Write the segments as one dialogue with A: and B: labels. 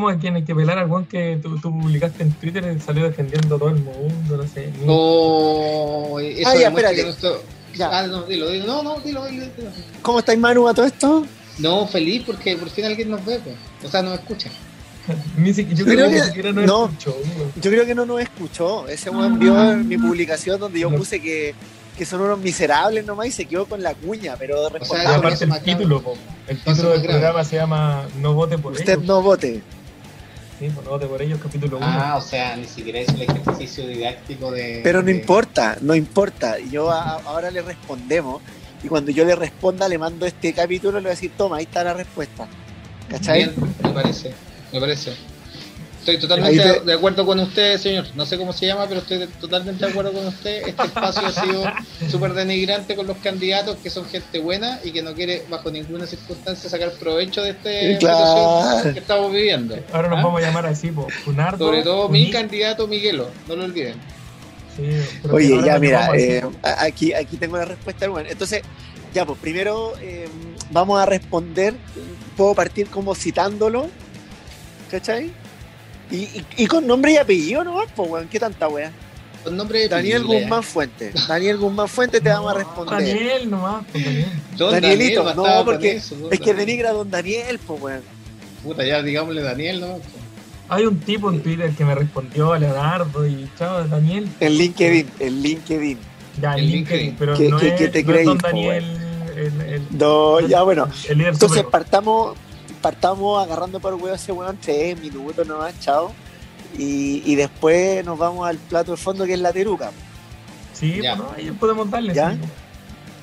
A: grabar. Ya, sí. A ver, ¿Cómo a quién hay que pelar al weón que tú, tú publicaste en Twitter y salió defendiendo a todo el mundo? No sé.
B: Oh, eso
C: Ah, ya, espérate.
B: nuestro-
C: Ya.
B: Ah, no, dilo, dilo. No, no, dilo, dilo, dilo.
C: ¿Cómo estáis, Manu, a todo esto?
B: No, feliz porque por fin alguien nos ve, pues. O sea, nos escucha.
A: Ni si- yo creo
C: creo
A: que, siquiera no,
C: no.
A: escuchó.
C: Yo creo que no nos escuchó. Ese weón vio mi publicación donde yo
A: No.
C: puse que, que son unos miserables nomás y se quedó con la cuña, pero
B: sea,
A: Y
B: Ah,
C: responsable.
A: aparte el título, po. el título del
B: grave.
A: programa se llama No vote por
C: Usted
A: ellos.
C: no vote.
A: Sí, no vote por ellos, capítulo 1.
B: Ah, o sea, ni siquiera hizo el ejercicio didáctico de.
C: Pero no
B: de-
C: importa, no importa. Yo a- ahora le respondemos y cuando yo le responda le mando este capítulo le voy a decir, toma, ahí está la respuesta. ¿Cachai?
B: Bien, me parece, me parece. Estoy totalmente
C: te-
B: de acuerdo con usted, señor. No sé cómo se llama, pero estoy totalmente de acuerdo con usted. Este espacio ha sido súper denigrante con los candidatos que son gente buena y que no quiere bajo ninguna circunstancia sacar provecho de este
C: Claro.
B: situación que estamos viviendo.
A: Ahora nos
B: ¿Ah?
A: vamos a llamar así, po. Funardo.
B: Sobre todo mi candidato Miguelo, no lo olviden.
A: Sí,
C: Oye, ya mira, eh, aquí, aquí tengo la respuesta. Bueno, entonces, ya, pues primero eh, vamos a responder. Puedo partir como citándolo, ¿cachai? Y, y- y con nombre y apellido nomás, pues, weón, ¿qué tanta wea?
B: Con nombre de
C: Daniel
B: Pile,
C: Guzmán Fuentes. Daniel Guzmán Fuentes te vamos a responder.
A: Daniel nomás, pues, Daniel.
B: Don
C: Danielito,
B: Daniel,
C: no, porque
B: eso, don
C: Es que denigra a don Daniel, pues, weón.
B: Puta, ya digámosle Daniel, ¿no?
A: Hay un tipo en Twitter que me respondió a Leonardo y chao, Daniel.
C: En LinkedIn, en LinkedIn.
A: Ya, en LinkedIn,
B: LinkedIn.
A: pero
C: ¿Qué-
A: no,
C: qué-
A: es,
C: qué te
A: no es Don Daniel, el, el,
C: No, ya, bueno.
A: el líder
C: Entonces
A: supremo.
C: partamos, partamos agarrando por huevo a ese weón tres minutos nomás, chao. Y, y después nos vamos al plato de fondo que es la teruca.
A: Sí,
B: Ya.
A: bueno, ahí podemos darle
C: ¿Ya?
A: sí,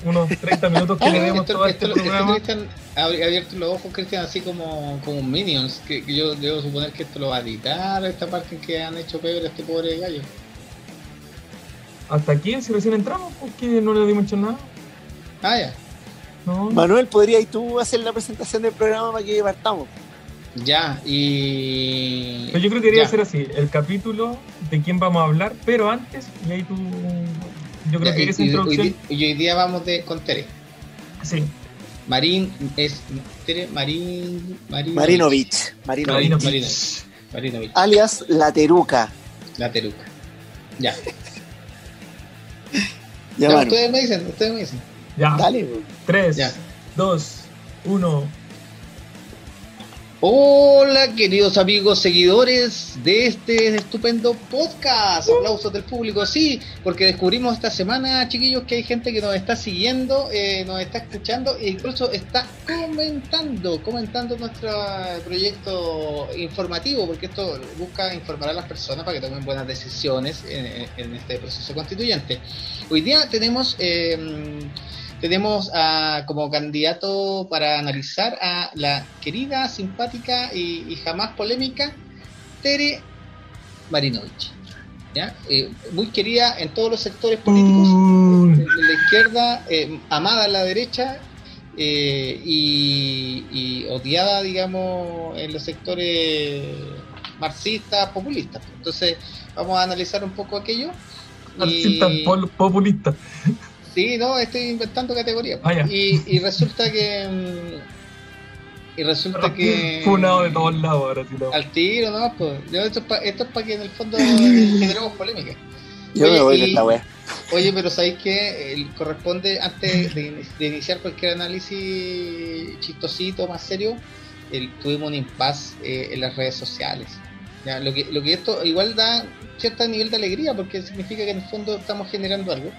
A: unos 30 minutos que le demos
B: Esto,
A: todo
B: esto,
A: este
B: esto,
A: programa.
B: Cristian ha abri- abierto los ojos, Cristian, así como, como un Minions. Que, que yo debo suponer que esto lo va a editar, esta parte en que han hecho peor a este pobre gallo.
A: Hasta aquí, si recién entramos, porque no le dimos hecho nada.
B: Ah, ya.
A: No.
C: Manuel, ¿podrías tú hacer la presentación del programa para que partamos?
B: Ya, y.
A: Pero yo creo que debería ser así, el capítulo de quién vamos a hablar, pero antes, y ahí tú... Yo creo
B: Ya,
A: que
B: y,
A: esa
B: y-
A: introducción...
B: hoy, y hoy día vamos de, con Tere.
A: Sí,
B: Marín es. Tere, Marín. Marín
C: Marinovich. Marinovich.
A: Marinovich.
B: Marinovich. Marinovich.
C: Alias la teruca.
B: La Teruca. Ya.
C: Ya,
B: Ya, ustedes me dicen, ustedes me dicen.
A: Ya.
C: Dale, weón.
A: 3,
B: Ya.
A: 2, 1.
B: Hola queridos amigos seguidores de este estupendo podcast. Aplausos del público, sí, porque descubrimos esta semana, chiquillos, que hay gente que nos está siguiendo, eh, nos está escuchando e incluso está comentando, comentando nuestro proyecto informativo, porque esto busca informar a las personas para que tomen buenas decisiones en, en este proceso constituyente. Hoy día tenemos... eh, tenemos a- como candidato para analizar a la querida, simpática y, y jamás polémica Tere Marinovich. ¿ya? Eh, muy querida en todos los sectores políticos,
A: Mm.
B: de la izquierda, eh, amada en la derecha eh, y, y odiada, digamos, en los sectores marxistas, populistas. Entonces, vamos a analizar un poco aquello.
A: Marxista
B: Y-
A: pol- populista.
B: Sí, no, estoy inventando categorías.
A: Ah,
B: y, y resulta que. mm, Y resulta que.
A: Funado de todos lados ahora, sí, no.
B: Al tiro, ¿no? Pues, yo esto es para que en el fondo generemos polémica.
C: Yo
B: Oye,
C: me voy
B: y-
C: de esta wea.
B: Oye, pero ¿sabéis que corresponde, antes de, de iniciar cualquier análisis chistosito, más serio, el- tuvimos un impasse eh, en las redes sociales. ¿ya? Lo, que, lo que esto igual da cierto nivel de alegría porque significa que en el fondo estamos generando algo.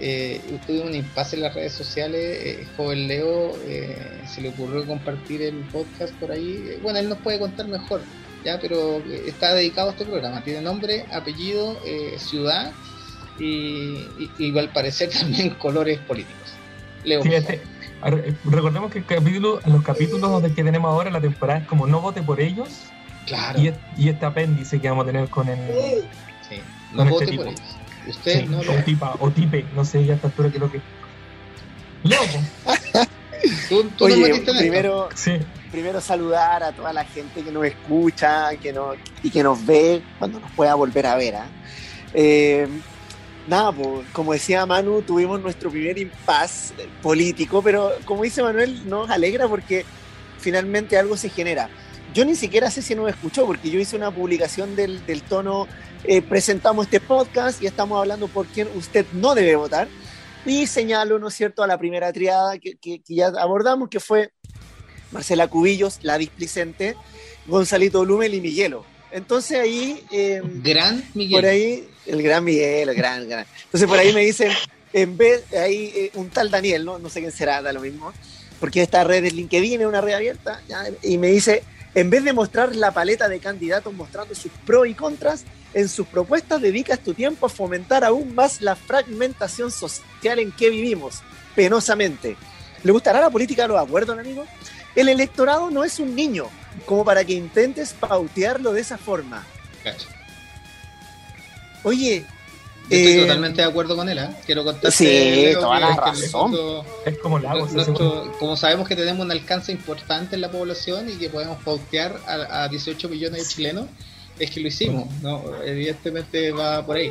B: Eh, tuvimos un impasse en las redes sociales. eh, joven Leo eh, se le ocurrió compartir el podcast por ahí. Eh, Bueno, él nos puede contar mejor, ya, pero está dedicado a este programa. Tiene nombre, apellido, eh, ciudad y, y, y al parecer también colores políticos. Leo.
A: Sí, este- recordemos que el capítulo, los capítulos que tenemos ahora, la temporada es como no vote por ellos.
B: Claro.
A: y, es- y este apéndice que vamos a tener con el
B: Sí,
A: con
B: no
A: este
B: vote
A: tipo.
B: por ellos. Usted
A: sí,
B: no lo
A: o tipa o tipe, no sé ya esta altura que Leo, po.
B: Tú, no
C: Oye, primero,
A: sí,
C: primero saludar a toda la gente que nos escucha que nos, y que nos ve cuando nos pueda volver a ver. ¿ah? Eh, nada, pues, como decía Manu, tuvimos nuestro primer impas político, pero como dice Manuel, nos alegra porque finalmente algo se genera. yo ni siquiera sé si nos escuchó, porque yo hice una publicación del, del tono, eh, presentamos este podcast y estamos hablando por quién usted no debe votar. Y señalo, ¿no es cierto?, a la primera triada que, que, que ya abordamos, que fue Marcela Cubillos, la displicente, Gonzalito Blumel y Miguelo. Entonces ahí... Eh,
B: gran Miguel.
C: Por ahí, el gran Miguel, el gran, gran. Entonces por ahí me dicen, en vez, ahí eh, un tal Daniel, ¿no? No sé quién será, da lo mismo, porque esta red es LinkedIn, es una red abierta, ¿ya? y me dice, en vez de mostrar la paleta de candidatos mostrando sus pros y contras, en sus propuestas dedicas tu tiempo a fomentar aún más la fragmentación social en que vivimos, penosamente. ¿Le gustará la política de los acuerdos, amigo? El electorado no es un niño, como para que intentes pautearlo de esa forma.
B: Cacho.
C: Oye,
B: Yo estoy
C: Eh,
B: totalmente de acuerdo con él, ¿eh? Quiero contarte.
C: Sí,
B: Leo,
C: toda la razón.
A: Es como la agua. se
B: nuestro- como sabemos que tenemos un alcance importante en la población y que podemos pautear a, a 18 millones de chilenos, es que lo hicimos, ¿no? Evidentemente va por ahí.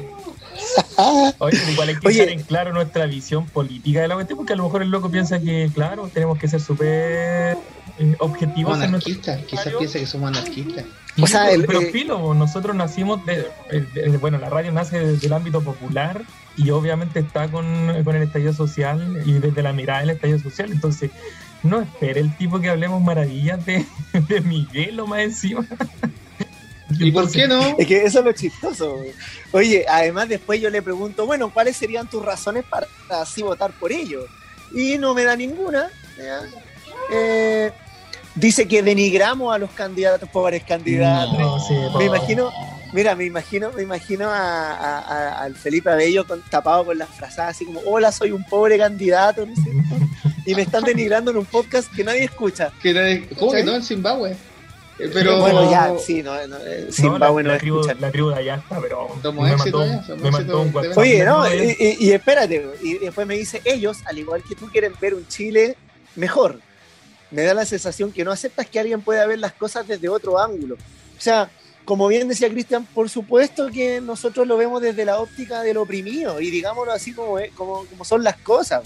A: Oye, pero igual hay que
C: Oye.
A: dejar en claro nuestra visión política de la cuestión, porque a lo mejor el loco piensa que, claro, tenemos que ser súper eh, objetivos
B: Somos
A: en nuestro
B: anarquistas, quizás piensa que somos anarquistas.
C: O sea, el-
A: pero
C: eh,
A: filo, nosotros nacimos de, de- de- bueno, la radio nace desde el ámbito popular y obviamente está con, con el estallido social y desde la mirada del estallido social, entonces no espere el tipo que hablemos maravillas de, de Miguel o más encima.
B: ¿Y por qué no?
C: Es que eso es lo chistoso. Oye, además después yo le pregunto, bueno, ¿cuáles serían tus razones para así votar por ellos? Y no me da ninguna. Eh, dice que denigramos a los candidatos, pobres candidatos.
A: No, sí,
C: Me imagino, mira, me imagino, me imagino a, a- a- al Felipe Abello con, tapado con las frazadas así como, hola, soy un pobre candidato, no sé, y me están denigrando en un podcast que nadie escucha.
B: ¿Cómo que no en Zimbabue? Eh, Pero
C: Bueno, ya, sí, no, no, eh,
A: No,
C: Zimbabue
A: la,
C: no
A: la tribu, la tribu de allá está, pero me mandó, me mandó un WhatsApp.
C: Oye, no, y, y- espérate, y después me dice, ellos, al igual que tú, quieren ver un Chile mejor. Me da la sensación que no aceptas que alguien pueda ver las cosas desde otro ángulo. O sea, como bien decía Cristian, por supuesto que nosotros lo vemos desde la óptica del oprimido, y digámoslo así como, como, como son las cosas.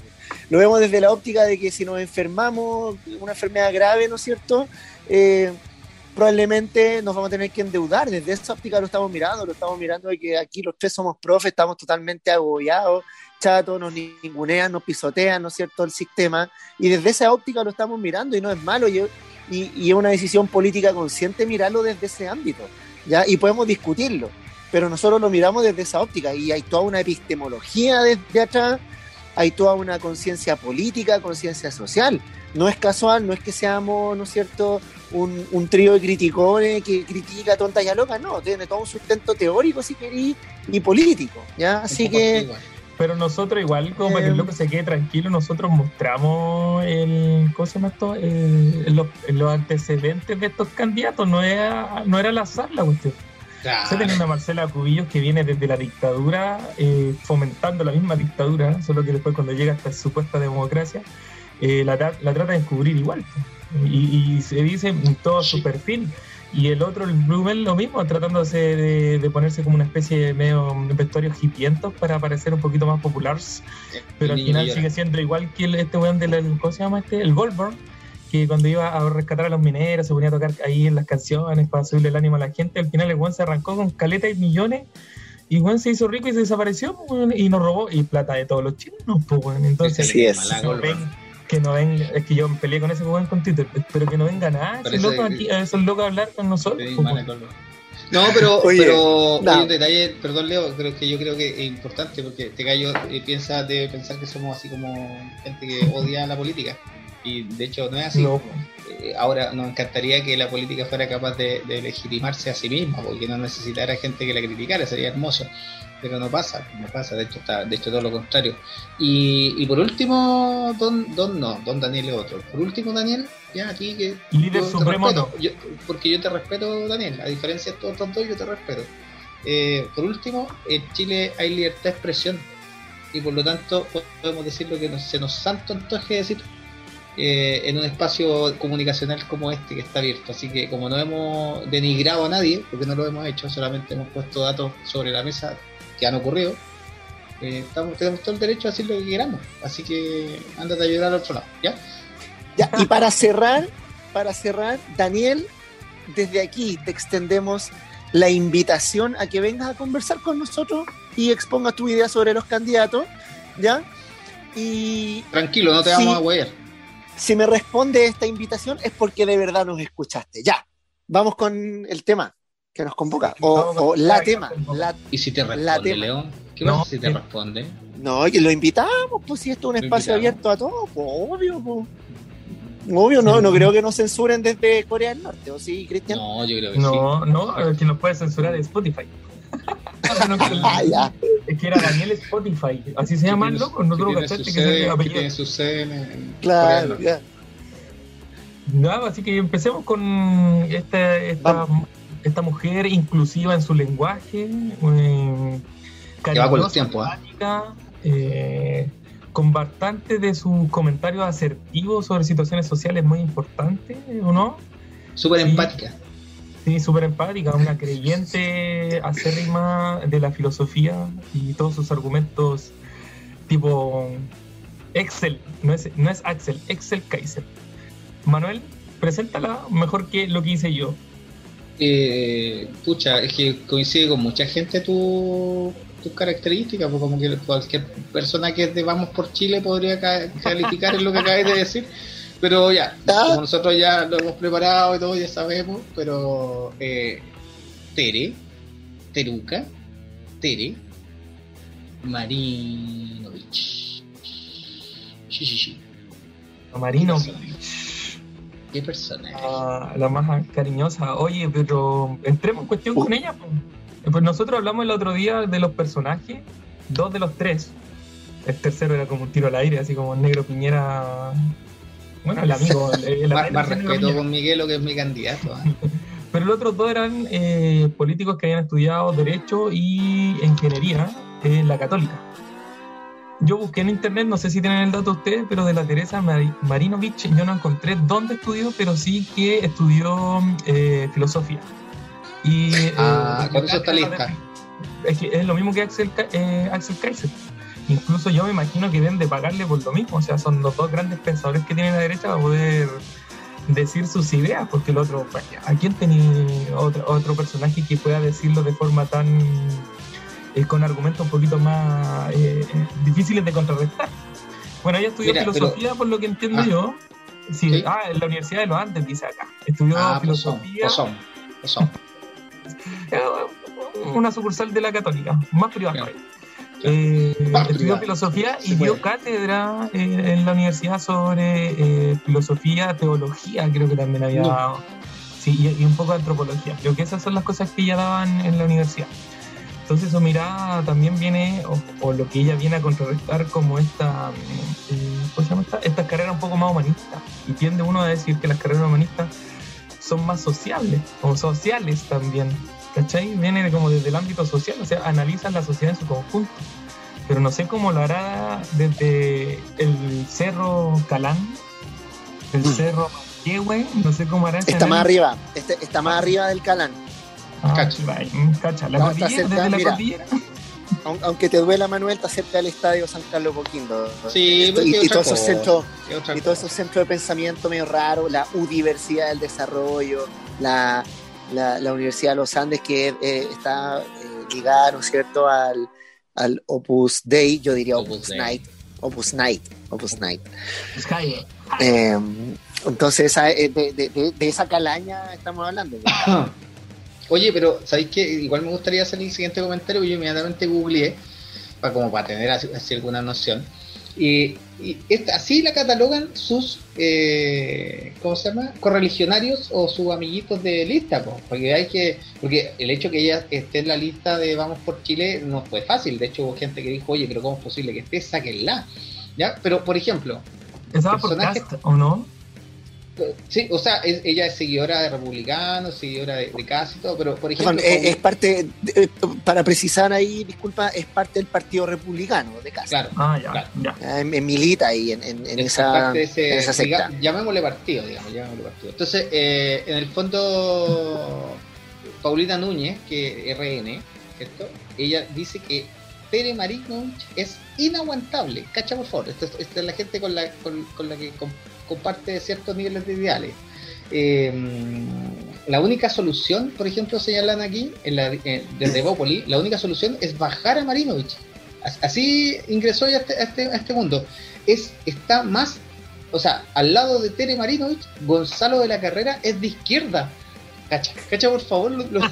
C: Lo vemos desde la óptica de que si nos enfermamos, una enfermedad grave, ¿no es cierto? Eh, probablemente nos vamos a tener que endeudar. Desde esa óptica lo estamos mirando, lo estamos mirando de que aquí los tres somos profes, estamos totalmente agobiados, chatos, nos ningunean, nos pisotean, ¿no es cierto?, el sistema. Y desde esa óptica lo estamos mirando y no es malo y, es una decisión política consciente mirarlo desde ese ámbito, ¿ya? Y podemos discutirlo, pero nosotros lo miramos desde esa óptica y hay toda una epistemología desde atrás, hay toda una conciencia política, conciencia social. No es casual, no es que seamos, ¿no es cierto?, un, un trío de criticones que critica tontas y a locas, no, tiene todo un sustento teórico, si queréis, y político, ¿ya? Así que...
A: Pero nosotros igual, como para que el
C: Eh,
A: loco se quede tranquilo, nosotros mostramos el, ¿cómo se llama esto? El- los, los antecedentes de estos candidatos, no era, no era al azar la cuestión.
B: Ya.
A: Se tenía una Marcela Cubillos que viene desde la dictadura, eh, fomentando la misma dictadura, solo que después cuando llega esta supuesta democracia, eh, la, la trata de encubrir igual. pues. Y, y se dice en todo su perfil. Y el otro, el Blumel, lo mismo, tratándose de, de ponerse como una especie de medio vestuario hipientos para parecer un poquito más popular. Pero al final sigue siendo igual que el, este weón del, ¿cómo se llama este? El Goldberg, que cuando iba a rescatar a los mineros se ponía a tocar ahí en las canciones para subirle el ánimo a la gente. Al final el weón se arrancó con caleta y millones y el weón se hizo rico y se desapareció weón, y nos robó y plata de todos los chilenos. Pues, weón. Entonces,
C: Así es.
A: Ven- que no ven, es que yo peleé con ese weón con Twitter, pero que no venga nada,
B: Pero
A: esos
B: ese-
A: locos aquí, esos locos a hablar con nosotros.
B: Sí. No, pero,
C: Oye,
B: pero
C: no.
B: hay un detalle, perdón Leo, creo que yo creo que es importante porque este gallo eh, piensa de pensar que somos así como gente que odia la política. Y de hecho no es así.
A: No.
B: Ahora nos encantaría que la política fuera capaz de, de legitimarse a sí misma, porque no necesitara gente que la criticara, sería hermoso. Pero no pasa, no pasa, de hecho está, de hecho todo lo contrario. Y, y por último, don, don no, don Daniel es otro. Por último, Daniel, ya aquí que
A: Líder
B: yo te
A: supremo
B: respeto, yo- porque yo te respeto, Daniel, a diferencia de todos estos dos, yo te respeto. Eh, por último, en Chile hay libertad de expresión y por lo tanto podemos decir lo que nos- se nos santo antoje decir eh, en un espacio comunicacional como este que está abierto. Así que como no hemos denigrado a nadie, porque no lo hemos hecho, solamente hemos puesto datos sobre la mesa que han ocurrido, eh, estamos, tenemos todo el derecho a decir lo que queramos. Así que ándate a ayudar al otro lado, ¿ya?
C: Ya, y para cerrar, para cerrar, Daniel, desde aquí te extendemos la invitación a que vengas a conversar con nosotros y expongas tu idea sobre los candidatos, ¿ya? Y
B: Tranquilo, no te
C: Sí.
B: vamos a huear.
C: Si me responde esta invitación es porque de verdad nos escuchaste. Ya, vamos con el tema que nos convoca. O, o la tema. La,
B: ¿Y si te responde,
C: tema.
B: León? ¿Qué
A: No,
B: pasa si te responde?
C: no, que lo invitamos, pues si esto es un espacio
B: invitamos.
C: abierto a todos, pues obvio, pues. Obvio, no, no creo que nos censuren desde Corea del Norte, ¿o sí, Cristian?
B: No, yo creo que sí.
A: No, no, el que nos puede censurar es Spotify. No, que el-
C: Ah.
A: Es que era Daniel Spotify, así se llama el loco, no tuvo
B: que tiene
A: que
B: su sede- que tiene su sede en- en
C: Claro, ya.
A: Nada, así que empecemos con esta, esta, esta mujer inclusiva en su lenguaje, eh,
B: con los
A: eh, con bastante de sus comentarios asertivos sobre situaciones sociales muy importantes, ¿o no?
B: Súper
A: Sí.
B: empática.
A: Sí, súper empática, una creyente acérrima de la filosofía y todos sus argumentos tipo Excel, no es, no es Axel, Excel Kaiser. Manuel, preséntala mejor que lo que hice yo.
B: Eh, pucha, es que coincide con mucha gente tu, tus características, pues como que cualquier persona que es de Vamos por Chile podría ca- calificar en lo que acabas de decir. Pero ya,
C: Ah.
B: como nosotros ya lo hemos preparado y todo, ya sabemos, pero eh, Tere, Teruca, Tere, Marinovich. Sí, sí, sí.
A: Marino,
B: ¿Qué personaje?
A: la, la más cariñosa. Oye, pero entremos en cuestión con ella. Pues. Pues nosotros hablamos el otro día de los personajes, dos de los tres. El tercero era como un tiro al aire, así como Negro Piñera. Bueno, el amigo. el- el
B: más, respeto con Miguelo, que es mi candidato. ¿ah?
A: Pero los otros dos eran eh, políticos que habían estudiado Derecho y Ingeniería en la Católica. Yo busqué en internet, no sé si tienen el dato ustedes, pero de la Teresa Mari- Marinovich yo no encontré dónde estudió, pero sí que estudió eh, filosofía. Y, eh,
B: Ah, con eso está lista.
A: Es que es lo mismo que Axel, Ka- eh, Axel Kaiser. Incluso yo me imagino que deben de pagarle por lo mismo. O sea, son los dos grandes pensadores que tiene la derecha para poder decir sus ideas, porque el otro, pues, ¿a quién tenía otro, otro personaje que pueda decirlo de forma tan. eh, con argumentos un poquito más eh, eh, difíciles de contrarrestar? Bueno, ella estudió
B: Mira, pero-
A: filosofía, por lo que entiendo
B: Ah.
A: yo. Sí,
B: Sí.
A: ah, en la Universidad de los Andes, dice acá. Estudió
B: Ah, pues
A: filosofía.
B: son, pues son.
A: Eh, una sucursal de la Católica, más privada.
B: Claro.
A: Eh, estudió filosofía y dio cátedra en la universidad sobre eh, filosofía, teología, creo que también había dado. Sí, y, y un poco de antropología. Creo que esas son las cosas que ella daban en la universidad. Entonces su mirada también viene, o, o lo que ella viene a contrarrestar como esta, eh, ¿cómo se llama esta? Estas carreras un poco más humanistas. Y tiende uno a decir que las carreras humanistas son más sociables, o sociales también. ¿Cachai? Viene como desde el ámbito social, o sea, analizan la sociedad en su conjunto. Pero no sé cómo lo hará desde el cerro Calán, el
C: Mm.
A: cerro Manquehue, no sé cómo hará
C: Está más arriba, este- está más arriba del Calán.
A: Ah,
B: Cacha.
A: la
C: No, está
A: cordillera,
C: cerca,
A: desde la
C: mira.
A: cordillera.
C: Aunque te duela, Manuel, está cerca del estadio San Carlos Coquindo.
B: Sí,
C: Esto-
B: pero
C: y, y todos esos centros,
B: ¿Qué otra
C: y todos esos centros de pensamiento medio raro, la Universidad del Desarrollo, la, la, la Universidad de los Andes que eh, está eh, ligada, ¿no es cierto?, al, al Opus Dei, yo diría Opus,
B: Opus.
C: Night, Opus Night, Opus Night.
A: Sky.
C: Eh, entonces, esa- eh, de, de- de- de esa calaña estamos hablando.
B: Oye, pero ¿sabéis qué? Igual me gustaría hacer el siguiente comentario, yo inmediatamente googleé, para, como para tener así, así alguna noción. Y, y esta- así la catalogan sus, eh, ¿cómo se llama? Correligionarios o sus amiguitos de lista, po. porque hay que, porque el hecho que ella esté en la lista de Vamos por Chile no fue fácil, de hecho hubo gente que dijo, oye, pero ¿cómo es posible que esté? Sáquenla. ¿Ya? Pero, por ejemplo,
A: Esa va por cast, ¿o no?
B: Sí, o sea, es- ella es seguidora de republicanos, seguidora de, de casi todo, pero, por ejemplo...
C: Perdón, eh,
B: con-
C: es parte, de- eh, para precisar ahí, disculpa, es parte del Partido Republicano de casa.
B: Claro.
A: Ah, ya,
B: Claro.
A: ya.
C: Ah, en- en milita ahí en, en- en
B: Es
C: esa,
B: ese-
C: en esa secta.
B: diga- llamémosle partido, digamos, llamémosle partido. Entonces, eh, en el fondo, Paulina Núñez, que RN, ¿cierto? Ella dice que Tere Marinovich es inaguantable. Cacha, por favor. Esta es, esta es la gente con la, con, con la que com- comparte ciertos niveles de ideales. eh, la única solución, por ejemplo, señalan aquí, en la, en- desde Bópoli, la única solución es bajar a Marinovich. As- Así ingresó ya a este, a este, a este mundo. Es, está más, o sea, al lado de Tere Marinovich, Gonzalo de la Carrera es de izquierda. Cacha, cacha por favor los, los-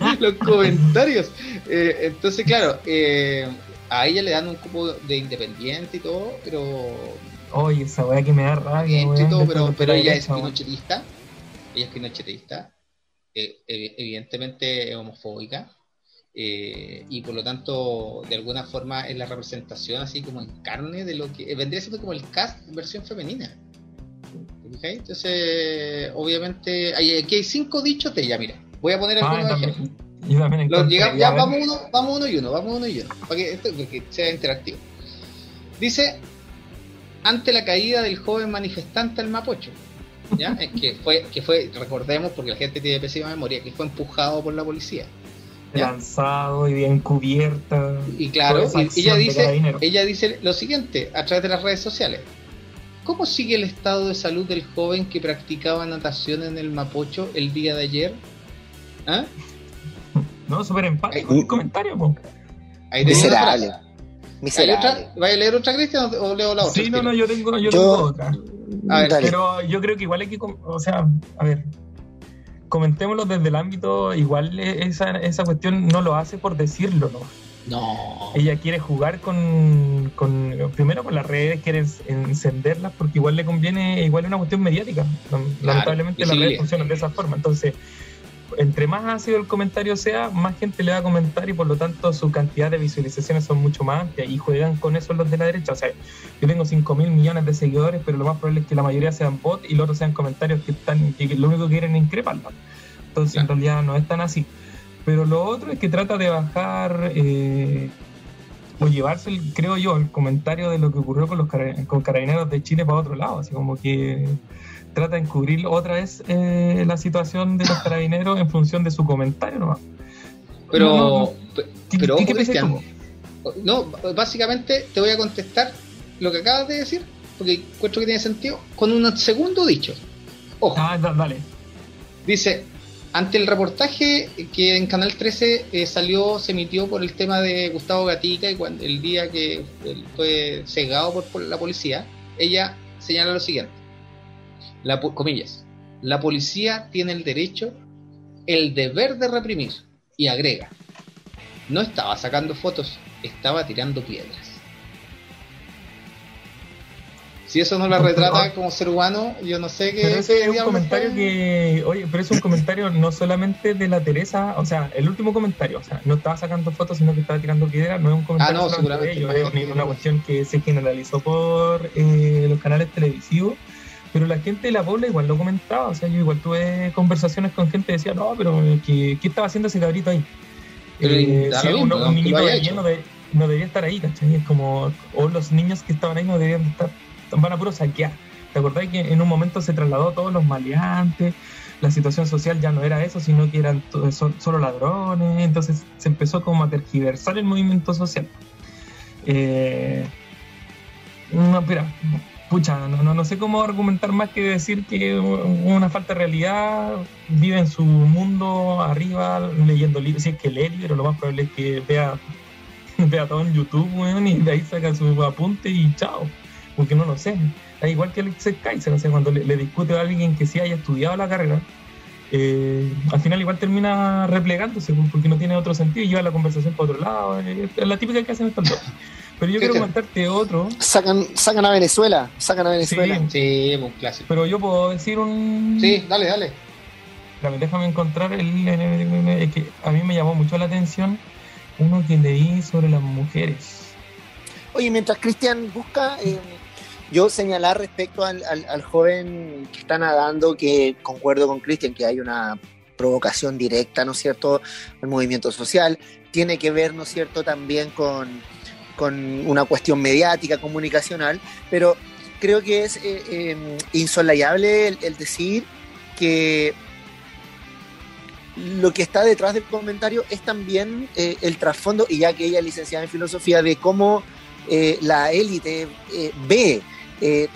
B: los- los comentarios. Eh, entonces, claro, eh, a ella le dan un cupo de independiente y todo, pero
A: Oye, esa weá que me da rabia,
B: todo, pero, ella es
A: derecha,
B: pinochetista. Ella es pinochetista. eh, evi- evidentemente es homofóbica. eh, y por lo tanto, de alguna forma, es la representación así como en carne de lo que eh, vendría siendo como el cast versión femenina. ¿Te fijáis? Entonces, obviamente, hay- aquí hay cinco dichos de ella, mira. Voy a poner
A: Ah,
B: algunos
A: también-
B: ejemplos.
A: yo también
B: Lo-
A: encontré,
B: llegamos-
A: ya,
B: vamos uno, vamos uno y uno, vamos uno y uno, para que, esto, para que sea interactivo. Dice, ante la caída del joven manifestante al Mapocho, ¿ya? Eh, que fue, que fue, recordemos, porque la gente tiene pésima memoria, que fue empujado por la policía. ¿ya?
A: lanzado y bien cubierta.
B: Y claro, y- ella dice, ella dice lo siguiente a través de las redes sociales. ¿Cómo sigue el estado de salud del joven que practicaba natación en el Mapocho el día de ayer? ¿Ah?
A: No, súper empático el comentario, po.
B: Ahí una
C: Miserable.
B: frase. ¿Hay
C: Miserable.
B: otra? ¿Vaya a leer otra, Cristian, o leo la otra?
A: Sí, no, no, yo tengo, yo
C: Yo-
A: tengo otra.
B: A ver,
C: Dale.
A: Pero yo creo que igual hay que, com- o sea, a ver, comentémoslo desde el ámbito, igual eh, esa, esa cuestión no lo hace por decirlo, ¿no?
B: No.
A: Ella quiere jugar con, con primero con las redes, quiere encenderlas porque igual le conviene, igual es una cuestión mediática. Lamentablemente las redes funcionan de esa forma. Entonces, entre más ácido el comentario sea, más gente le va a comentar y por lo tanto su cantidad de visualizaciones son mucho más amplias y juegan con eso los de la derecha. O sea, yo tengo 5 mil millones de seguidores, pero lo más probable es que la mayoría sean bots y los otros sean comentarios que están que lo único que quieren es increparla. Entonces, en realidad no es tan así. Pero lo otro es que trata de bajar eh, o llevarse, el- creo yo, el comentario de lo que ocurrió con los con carabineros de Chile para otro lado. Así como que trata de encubrir otra vez eh, la situación de los carabineros en función de su comentario nomás.
B: Pero,
A: No, no,
B: pe-
A: ¿Qué,
B: pero
A: qué-
B: ojo,
A: qué?
B: No, básicamente te voy a contestar lo que acabas de decir, porque encuentro que tiene sentido, con un segundo dicho. Ojo,
A: Ah, da- dale.
B: dice, ante el reportaje que en Canal 13 eh, salió, se emitió por el tema de Gustavo Gatica y cuando, el día que él fue cegado por, por la policía, ella señala lo siguiente, la, comillas, la policía tiene el derecho, el deber de reprimir, y agrega, no estaba sacando fotos, estaba tirando piedras. Si eso no la retrata como ser humano, yo no sé qué.
A: Pero ese es un comentario que, oye, pero es un comentario no solamente de la Teresa, o sea, el último comentario, o sea, no estaba sacando fotos, sino que estaba tirando piedra, no es un comentario
B: Ah, no,
A: solamente de ellos, es una cuestión que se generalizó por eh, los canales televisivos, pero la gente de la Pobla igual lo comentaba, o sea, yo igual tuve conversaciones con gente que decía, no, pero ¿qué, qué estaba haciendo ese cabrito ahí?
B: Da
A: si
B: mismo,
A: un, niñito de no, de- no debería estar ahí, ¿cachai? Es como, o los niños que estaban ahí no deberían estar, van a puro saquear. ¿Te acordás que en un momento se trasladó todos los maleantes? La situación social ya no era eso, sino que eran so- solo ladrones. Entonces se empezó como a tergiversar el movimiento social. Eh, no, espera, pucha, no, no, no sé cómo argumentar más que decir que una falta de realidad vive en su mundo arriba leyendo libros. Si es que lee libros, lo más probable es que vea, vea todo en YouTube, weón, y de ahí saca su apunte y chao. Porque no lo sé. Es igual que Alex Kaiser, o sea, cuando le, discute a alguien que sí haya estudiado la carrera, eh, al final igual termina replegándose porque no tiene otro sentido y lleva la conversación para otro lado. eh, Es la típica que hacen estos dos. Pero yo quiero
B: Cristian.
A: comentarte otro.
C: Sacan, sacan a Venezuela, sacan a Venezuela.
A: Sí.
B: Sí, un clásico.
A: Pero yo puedo decir un.
B: Sí, dale, dale.
A: Déjame encontrar el. Es que a mí me llamó mucho la atención uno que leí sobre las mujeres.
C: Oye, mientras Cristian busca, eh, yo señalar respecto al, al- al joven que está nadando, que concuerdo con Cristian, que hay una provocación directa, ¿no es cierto?, al movimiento social, tiene que ver, ¿no es cierto?, también con, con una cuestión mediática, comunicacional, pero creo que es eh, eh, insolayable el, el decir que lo que está detrás del comentario es también eh, el trasfondo, y ya que ella es licenciada en filosofía, de cómo eh, la élite ve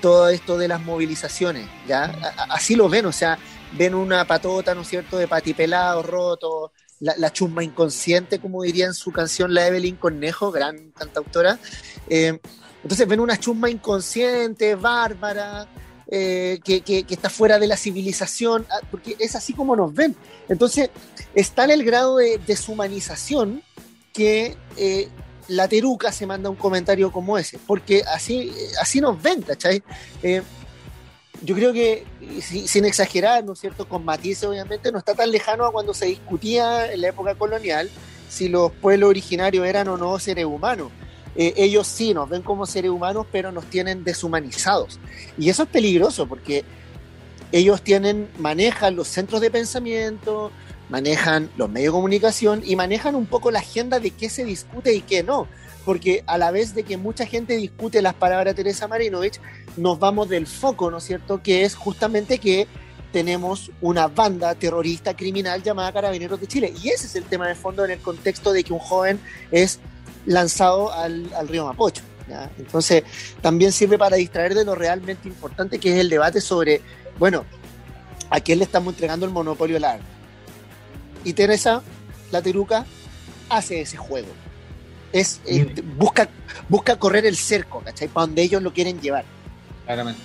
C: todo esto de las movilizaciones, ¿ya? así lo ven, o sea, ven una patota, ¿no es cierto?, de patipelado, roto, la, la, chusma inconsciente, como diría en su canción la Evelyn Cornejo, gran cantautora. Eh, entonces ven una chusma inconsciente, bárbara, eh, que, que, está fuera de la civilización, ah, porque es así como nos ven. Entonces está en el grado de deshumanización que eh, la teruca se manda un comentario como ese, porque así, así nos ven, ¿cachai? yo creo que, sin exagerar, ¿no es cierto?, con matices obviamente, no está tan lejano a cuando se discutía en la época colonial si los pueblos originarios eran o no seres humanos. Eh, ellos sí nos ven como seres humanos, pero nos tienen deshumanizados. Y eso es peligroso porque ellos tienen, manejan los centros de pensamiento, manejan los medios de comunicación y manejan un poco la agenda de qué se discute y qué no porque a la vez de que mucha gente discute las palabras de Teresa Marinovich, nos vamos del foco, ¿no es cierto?, que es justamente que tenemos una banda terrorista criminal llamada Carabineros de Chile. Y ese es el tema de fondo en el contexto de que un joven es lanzado al, río Mapocho. Entonces, también sirve para distraer de lo realmente importante que es el debate sobre, bueno, a quién le estamos entregando el monopolio al arma. Y Teresa, la Teruca, hace ese juego es, eh, busca, busca correr el cerco, ¿cachai? Para donde ellos lo quieren llevar.
A: Claramente.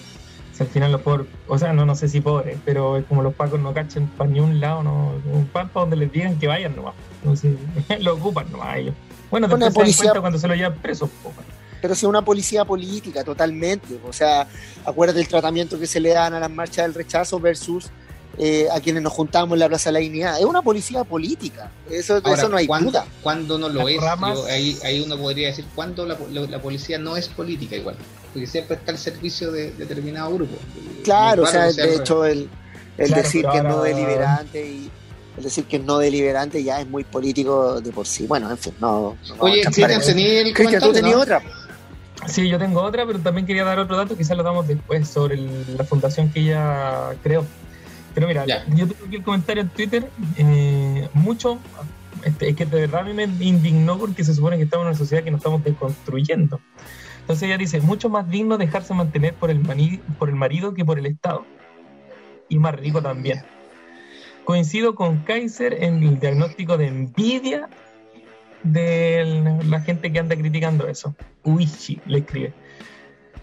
A: Si al final los pobres, o sea, no, no sé si pobres, pero es como los pacos no cachen para ni un lado, no, un pan para donde les digan que vayan nomás. No sé, lo ocupan nomás ellos. Bueno, después policía, se cuando se lo llevan presos.
C: Pero si una policía política, totalmente. O sea, acuérdate del tratamiento que se le dan a las marchas del rechazo versus eh, a quienes nos juntamos en la Plaza de la Dignidad. Es una policía política, eso, eso no hay duda.
B: Cuando no lo es, ahí, uno podría decir cuándo la, policía no es política igual, porque siempre está al servicio de, determinado grupo.
C: Claro, o sea, de hecho el, decir que es no deliberante y el decir que es no deliberante ya es muy político de por sí. Bueno, en fin, no.
B: Oye, el
C: Cristian, tú tenías otra.
A: Sí, yo tengo otra, pero también quería dar otro dato, quizás lo damos después, sobre la fundación que ella creó. Pero mira, yo tengo aquí el comentario en Twitter, eh, mucho, este, es que de verdad a mí me indignó porque se supone que estamos en una sociedad que nos estamos deconstruyendo. Entonces ella dice, mucho más digno dejarse mantener por el, por el marido que por el Estado. Y más rico también. Coincido con Kaiser en el diagnóstico de envidia de la gente que anda criticando eso. Uichi le escribe.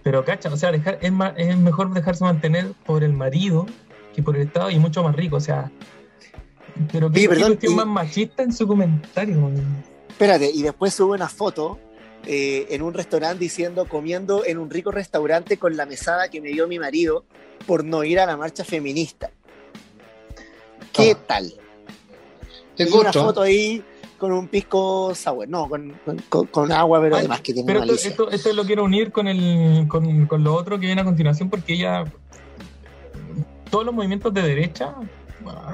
A: Pero cacha, o sea, dejar, es, es mejor dejarse mantener por el marido que por el Estado y mucho más rico. O sea, pero qué, cuestión más machista en su comentario.
C: Espérate, y después sube una foto eh, en un restaurante diciendo comiendo en un rico restaurante con la mesada que me dio mi marido por no ir a la marcha feminista. ¿Qué tal? Tengo una foto ahí con un pisco sour, no, con, agua, pero además que tiene
A: pero esto, esto, lo quiero unir con, el, con, con, lo otro que viene a continuación porque ella todos los movimientos de derecha,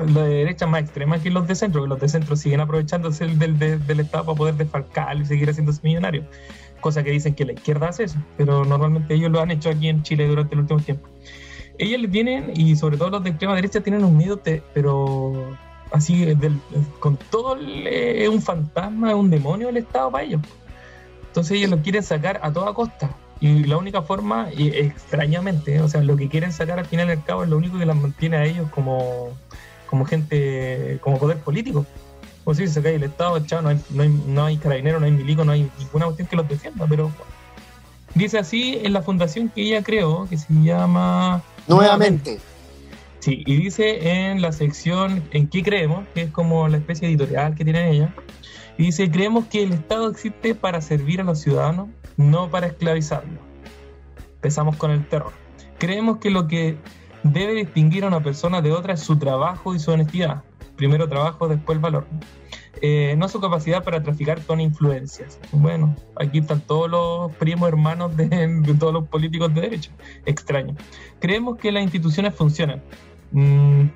A: los de derecha más extrema que los de centro, que los de centro siguen aprovechándose del, Estado para poder desfalcar y seguir haciéndose millonarios. Cosa que dicen que la izquierda hace eso, pero normalmente ellos lo han hecho aquí en Chile durante el último tiempo. Ellos les vienen, y sobre todo los de extrema derecha, tienen un miedo, pero así, del, con todo es un fantasma, es un demonio el Estado para ellos. Entonces ellos lo quieren sacar a toda costa. Y la única forma, y extrañamente, o sea, lo que quieren sacar al final del cabo es lo único que las mantiene a ellos como, como gente, como poder político. O si se cae el Estado, chao, no hay, no hay, no hay carabinero, no hay milico, no hay ninguna cuestión que los defienda, pero dice así en la fundación que ella creó, que se llama...
C: Nuevamente.
A: Sí, y dice en la sección en qué creemos, que es como la especie editorial que tiene ella, y dice, creemos que el Estado existe para servir a los ciudadanos no para esclavizarlo. Empezamos con el terror. Creemos que lo que debe distinguir a una persona de otra es su trabajo y su honestidad. Primero trabajo, después valor. Eh, no su capacidad para traficar con influencias. Bueno, aquí están todos los primos hermanos de, todos los políticos de derecho. Extraño. Creemos que las instituciones funcionan. Mm,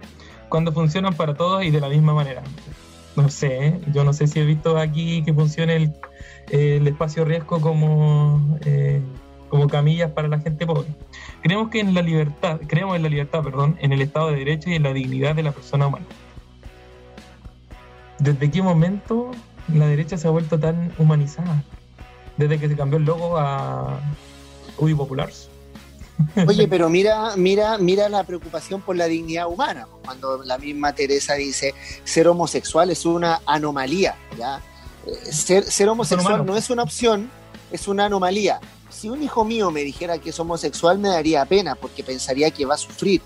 A: cuando funcionan para todos y de la misma manera. No sé, ¿eh? yo no sé si he visto aquí que funcione el el espacio riesgo como, eh, como camillas para la gente pobre. Creemos que en la libertad, creemos en la libertad, perdón, en el Estado de Derecho y en la dignidad de la persona humana. ¿Desde qué momento la derecha se ha vuelto tan humanizada? Desde que se cambió el logo a Uy Populars.
C: Oye, pero mira, mira, mira la preocupación por la dignidad humana. Cuando la misma Teresa dice ser homosexual es una anomalía, ¿ya? Ser, ser homosexual no es una opción, es una anomalía. Si un hijo mío me dijera que es homosexual me daría pena porque pensaría que va a sufrir.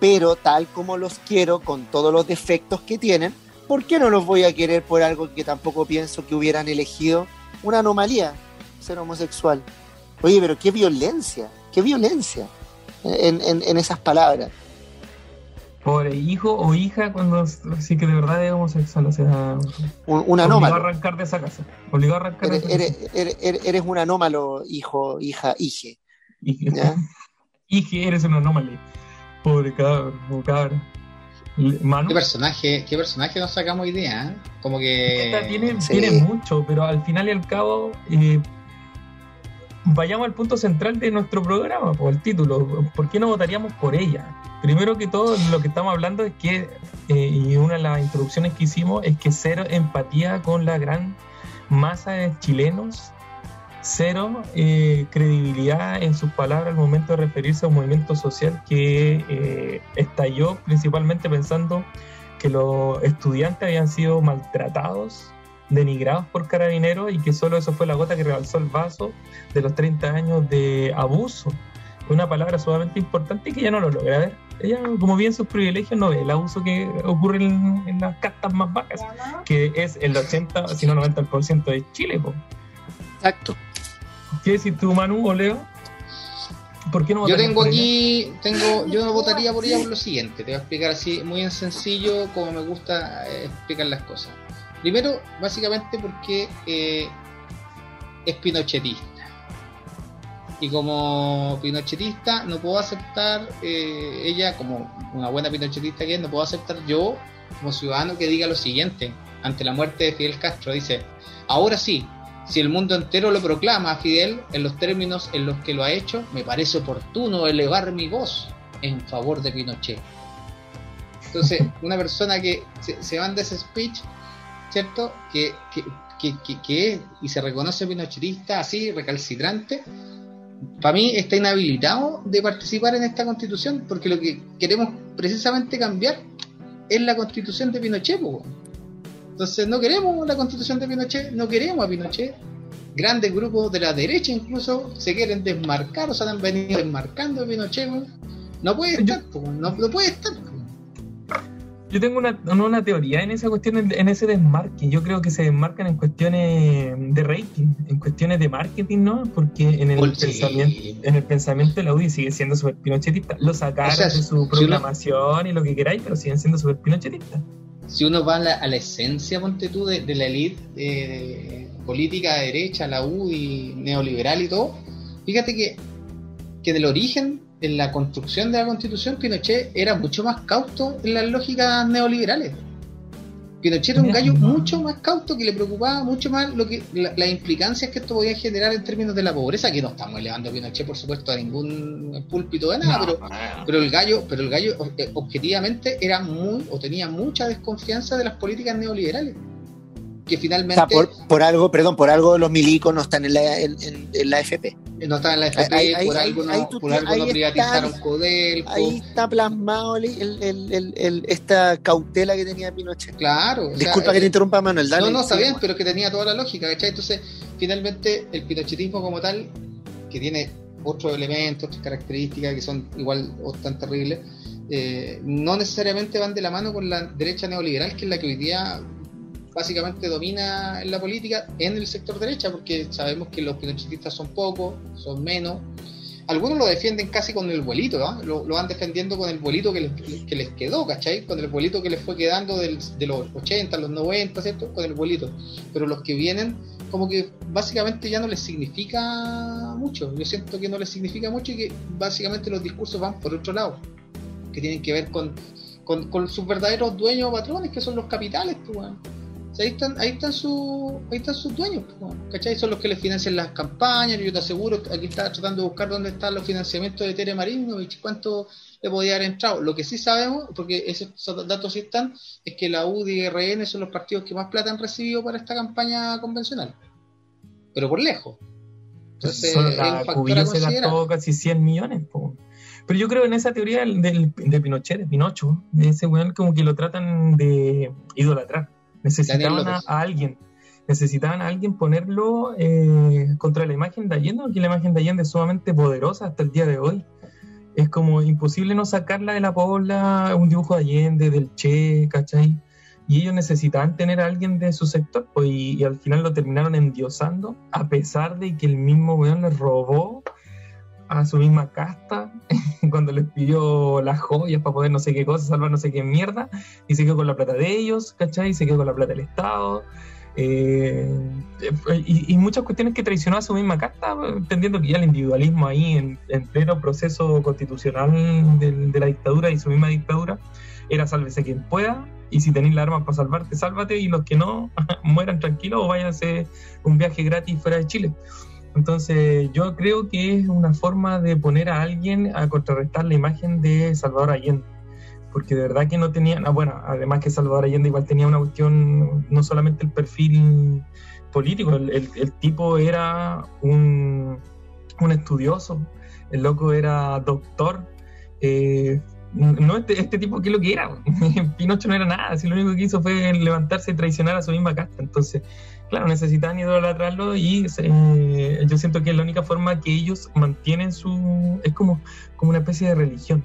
C: Pero tal como los quiero, con todos los defectos que tienen, ¿por qué no los voy a querer por algo que tampoco pienso que hubieran elegido? Una anomalía, ser homosexual. Oye, pero qué violencia, qué violencia en, en- en esas palabras.
A: Pobre hijo o hija cuando sí que de verdad es homosexual, o sea,
C: Un, un
A: obligado a
C: anómalo.
A: arrancar de esa casa. Obligado a arrancar de
C: Eres,
A: esa
C: eres,
A: casa.
C: eres- eres- eres un anómalo, hijo, hija, hije.
A: Que eres un anómalo. Pobre cabrón, Manu,
B: ¿Qué personaje, qué personaje nos sacamos día? eh? Como
A: esta
B: que.
A: tiene,
C: Sí.
A: tiene mucho, pero al final y al cabo, eh, vayamos al punto central de nuestro programa, por el título. ¿Por qué no votaríamos por ella? Primero que todo, lo que estamos hablando es que, eh, y una de las introducciones que hicimos, es que cero empatía con la gran masa de chilenos, cero eh, credibilidad en sus palabras al momento de referirse a un movimiento social que eh, estalló principalmente pensando que los estudiantes habían sido maltratados, denigrados por carabineros y que solo eso fue la gota que rebalsó el vaso de los 30 años de abuso. Una palabra sumamente importante y que ella no lo logra ver. Ella, como bien sus privilegios, no ve el abuso que ocurre en, en las castas más bajas, que es el 80, si no 90% de Chile. po.
C: Exacto.
A: ¿Qué decir tú, Manu o Leo? ¿Por qué no
B: Yo tengo
A: por ella?
B: aquí, tengo, yo no votaría por ella por lo siguiente, te voy a explicar así muy en sencillo como me gusta eh, explicar las cosas. Primero, básicamente porque eh, es pinochetista. Y como pinochetista no puedo aceptar, eh, ella como una buena pinochetista que es, no puedo aceptar yo como ciudadano que diga lo siguiente ante la muerte de Fidel Castro. Dice, ahora sí, si el mundo entero lo proclama a Fidel en los términos en los que lo ha hecho, me parece oportuno elevar mi voz en favor de Pinochet. Entonces, una persona que se, se manda ese speech, ¿cierto? Que, que, que, que- es y se reconoce pinochetista así, recalcitrante, para mí está inhabilitado de participar en esta constitución, porque lo que queremos precisamente cambiar es la constitución de Pinochet. po. Entonces no queremos la constitución de Pinochet, no queremos a Pinochet. Grandes grupos de la derecha incluso se quieren desmarcar, o se han venido desmarcando de Pinochet. po. No puede estar, po, no, no puede estar.
A: Yo tengo una, una teoría en esa cuestión, en, en ese desmarque. Yo creo que se desmarcan en cuestiones de rating, en cuestiones de marketing, ¿no? Porque en el, pensamiento, en el pensamiento de la UDI sigue siendo súper pinochetista. Lo sacaron
B: O sea,
A: de
B: si
A: su
B: uno-
A: programación y lo que queráis, pero siguen siendo súper pinochetistas.
B: si uno va a la, a la esencia, ponte tú, de, de la élite eh, política de derecha, la UDI, neoliberal y todo, fíjate que, que en el origen, en la construcción de la constitución, Pinochet era mucho más cauto en las lógicas neoliberales. Pinochet era un gallo mucho más cauto que le preocupaba mucho más lo que la- las implicancias que esto podía generar en términos de la pobreza, que no estamos elevando a Pinochet, por supuesto, a ningún púlpito de nada,
A: No,
B: pero
A: no.
B: pero el gallo, pero el gallo eh, objetivamente era muy o tenía mucha desconfianza de las políticas neoliberales. Que
C: O
B: finalmente
C: sea, por, por algo, perdón, por algo los milicos no están en la, en, en- en la FP.
B: No estaban en la FP,
C: Ahí-
B: por
C: ahí-
B: algo no,
C: ahí tú
B: por algo no
C: está
B: privatizaron
C: el-
B: Codelco.
C: Ahí está plasmado el- esta cautela que tenía Pinochet.
B: Claro. sea,
C: Disculpa que
B: eh,
C: te interrumpa, Manuel. Dale,
B: no, no, está bien, pero que tenía toda la lógica, ¿cachai? Entonces, finalmente, el pinochetismo como tal, que tiene otros elementos, otras características que son igual o tan terribles, eh, no necesariamente van de la mano con la derecha neoliberal, que es la que hoy día básicamente domina en la política en el sector derecha, porque sabemos que los pinochetistas son pocos, son menos. Algunos lo defienden casi con el vuelito, ¿no? lo, lo van defendiendo con el vuelito que les, que les quedó, ¿cachai? Con el vuelito que les fue quedando del- de los 80, los 90, ¿cierto? Con el vuelito. Pero los que vienen, como que básicamente ya no les significa mucho. Yo siento que no les significa mucho y que básicamente los discursos van por otro lado, que tienen que ver con, con, con sus verdaderos dueños o patrones, que son los capitales, pues, weón. O sea, ahí están, ahí están, su, ahí están sus dueños, pues, ¿cachai? Son los que les financian las campañas. Yo te aseguro, aquí está tratando de buscar dónde están los financiamientos de Tere Marinovich, cuánto le podía haber entrado. Lo que sí sabemos, porque esos datos sí están, es que la UDI y RN son los partidos que más plata han recibido para esta campaña convencional. Pero por lejos. Entonces,
A: Solo
B: es un
A: la se gastó casi 100 millones. po. Pero yo creo en esa teoría del, del- de Pinochet, de Pinocho, de ese weón como que lo tratan de idolatrar. Necesitaban a, alguien, necesitaban a alguien ponerlo eh, contra la imagen de Allende, porque la imagen de Allende es sumamente poderosa hasta el día de hoy. Es como imposible no sacarla de la pobla, un dibujo de Allende, del Che, ¿cachai? Y ellos necesitaban tener a alguien de su sector, pues, y, y al final lo terminaron endiosando, a pesar de que el mismo weón les robó a su misma casta cuando les pidió las joyas para poder no sé qué cosa, salvar no sé qué mierda, y se quedó con la plata de ellos, ¿cachai? Y se quedó con la plata del Estado. eh, y, y muchas cuestiones que traicionó a su misma casta, entendiendo que ya el individualismo ahí en, en pleno proceso constitucional de, de la dictadura y su misma dictadura era sálvese quien pueda, y si tenéis la arma para salvarte, sálvate, y los que no, mueran tranquilos o váyanse un viaje gratis fuera de Chile. Entonces, yo creo que es una forma de poner a alguien a contrarrestar la imagen de Salvador Allende. Porque de verdad que no tenían, ah, bueno, además que Salvador Allende igual tenía una cuestión, no solamente el perfil político, el, tipo era un, un estudioso, el loco era doctor. eh, no este, este tipo, ¿qué es lo que era? Pinocho no era nada, si lo único que hizo fue levantarse y traicionar a su misma casta. Entonces, claro, necesitan idolatrarlo y eh, yo siento que es la única forma que ellos mantienen su... es como, como una especie de religión.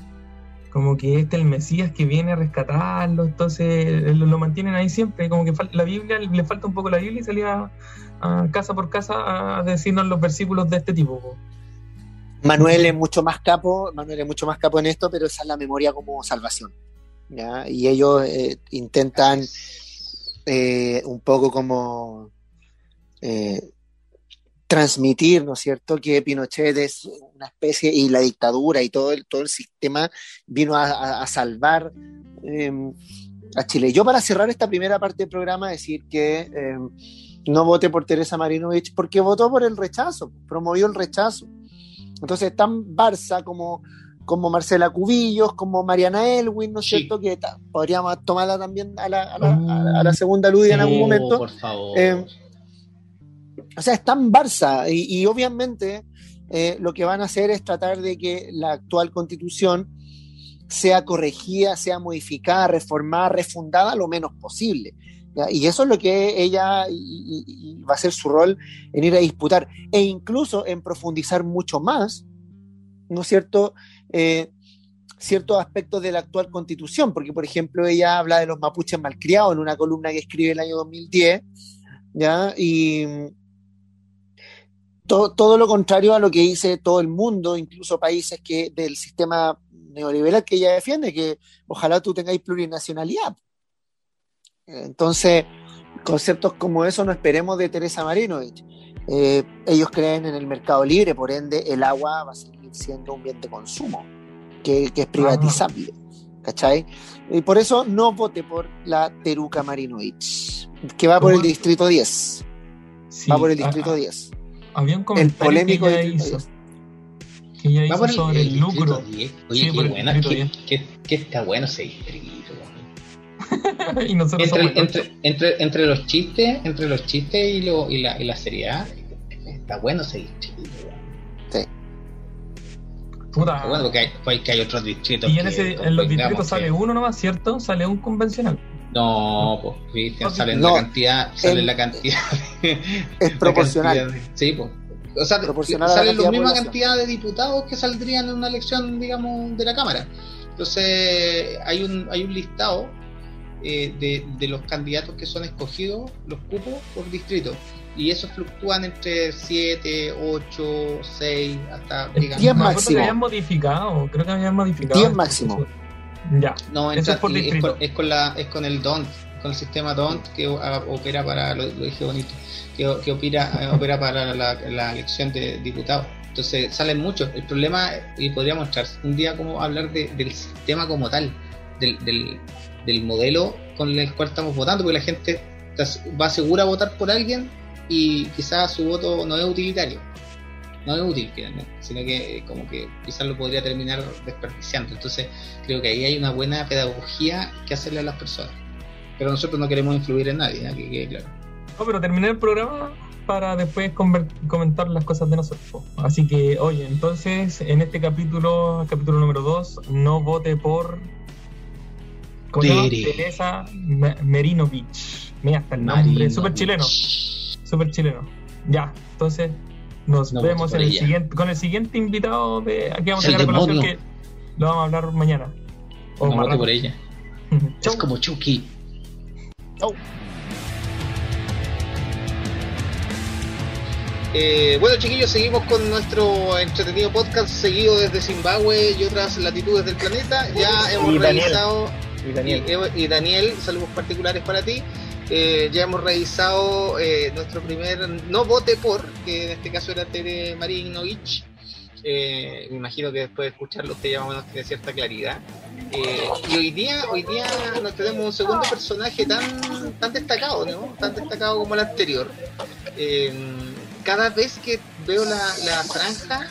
A: Como que este es el Mesías que viene a rescatarlo, entonces lo, lo mantienen ahí siempre. Como que la Biblia, le falta un poco la Biblia y salía a, casa por casa a decirnos los versículos de este tipo.
C: Manuel es mucho más capo, Manuel es mucho más capo en esto, pero esa es la memoria como salvación. Y ellos eh, intentan eh, un poco como eh, transmitir, ¿no es cierto?, que Pinochet es una especie, y la dictadura y todo el, todo el sistema vino a, a- salvar eh, a Chile. Yo para cerrar esta primera parte del programa decir que eh, no vote por Teresa Marinovich porque votó por el rechazo, promovió el rechazo. Entonces, tan Barça como, como Marcela Cubillos, como Mariana Elwin, ¿no es
B: Sí.
C: cierto? Que ta- podríamos tomarla también a la, a la- a la- a la segunda luz en algún momento.
B: Por favor.
C: Eh, O sea, es tan Barça y, y obviamente eh, lo que van a hacer es tratar de que la actual constitución sea corregida, sea modificada, reformada, refundada lo menos posible. Y eso es lo que ella va a ser su rol en ir a disputar e incluso en profundizar mucho más, ¿no es cierto? Eh, ciertos aspectos de la actual constitución, porque por ejemplo ella habla de los mapuches malcriados en una columna que escribe el año 2010, ¿ya? Y to- todo lo contrario a lo que dice todo el mundo, incluso países que del sistema neoliberal que ella defiende, que ojalá tú tengáis plurinacionalidad. Entonces, conceptos como eso no esperemos de Teresa Marinovich. Eh, ellos creen en el mercado libre, por ende el agua va a seguir siendo un bien de consumo, que, que es privatizable. ¿Cachai? Y por eso no vote por la Teruca Marinovich, que va por el distrito 10.
A: Sí,
C: Va por el
A: a-
C: distrito
A: a-
C: 10.
A: Había un
C: El
A: comentario
C: polémico
A: que ella
C: distrito
A: hizo,
C: 10.
A: que ella
B: Va
A: hizo
B: por el,
A: sobre el,
B: el
A: lucro.
B: distrito 10. Oye,
A: Sí,
B: qué
A: el
B: buena,
A: distrito
B: qué, qué- qué está bueno ese distrito. Weón.
A: y nosotros
B: Entre,
A: somos
B: entre, entre, entre los chistes, entre los chistes y, lo, y, la, y la seriedad, está bueno ese distrito. weón.
A: Puta.
B: Está bueno porque hay, pues, que hay otros distritos.
A: y en, ese, en los distritos
B: que-
A: sale uno nomás, ¿cierto? Sale un convencional.
B: No, pues, Cristian, salen
C: No,
B: la cantidad, salen
C: en-
B: la cantidad.
C: Es
B: la
C: proporcional.
B: cantidad de- sí, pues. O sea,
C: a la
B: salen la
C: de
B: misma cantidad de diputados que saldrían en una elección, digamos, de la Cámara. Entonces, hay un, hay un listado eh, de, de los candidatos que son escogidos, los cupos por distrito. Y esos fluctúan entre 7, 8, 6, hasta, digamos,
C: diez
A: Me acuerdo
C: máximo.
A: que habían modificado, creo que habían modificado.
C: 10 máximo.
A: Ya.
B: No, entra-
A: es por
B: con, es con la, es con el DONT, con el sistema DONT que opera para, lo, lo dije bonito, que, que opera, eh, opera para la, la elección de diputados. Entonces salen muchos. El problema, y podríamos entrar un día como hablar de- del sistema como tal, del, del, del modelo con el cual estamos votando, porque la gente va segura a votar por alguien y quizás su voto no es utilitario. No es útil sino que eh, como que quizás lo podría terminar desperdiciando. Entonces creo que ahí hay una buena pedagogía que hacerle a las personas. Pero nosotros no queremos influir en nadie, ¿eh? que quede claro.
A: No, pero terminé el programa para después comentar las cosas de nosotros. Así que, oye, entonces, en este capítulo, capítulo número 2, no vote por Teresa Me- Merinovich. Mira, hasta el nombre, súper chileno, súper chileno. Ya, entonces nos
B: No
A: vemos en el siguiente, con el siguiente invitado de aquí vamos a sacar colación que lo vamos a hablar mañana. O
B: No
A: más
B: vote por ella. Es como Chucky.
C: Chau.
B: Eh, bueno, chiquillos, seguimos con nuestro entretenido podcast seguido desde Zimbabue y otras latitudes del planeta. Ya hemos
A: Y Daniel. Y Daniel.
B: Saludos particulares para ti. Eh, ya hemos revisado eh, nuestro primer no vote por, que en este caso era Tere Marinovich. Eh, me imagino que después de escucharlo usted ya más o menos tiene cierta claridad. Eh, y hoy día, hoy día nos tenemos un segundo personaje tan, tan destacado, ¿no? Tan destacado como el anterior. Cada vez que veo la, la franja,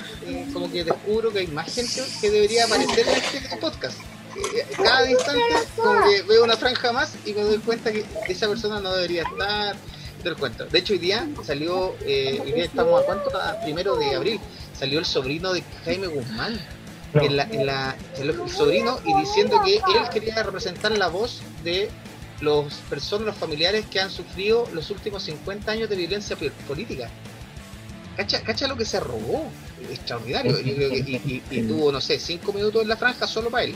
B: como que descubro que hay más gente que debería aparecer en este podcast. Eh, cada instante, como que veo una franja más y me doy cuenta que esa persona no debería estar. Te lo cuento. De hecho, hoy día salió, eh, hoy día estamos a cuánto, a primero de abril, salió el sobrino de Jaime Guzmán
A: No.
B: en la, en la, el, sobrino y diciendo que él quería representar la voz de los personas, los familiares que han sufrido los últimos 50 años de violencia política. Cacha, cacha lo que se robó, extraordinario. Y, y- y- y tuvo, no sé, 5 minutos en la franja solo para él.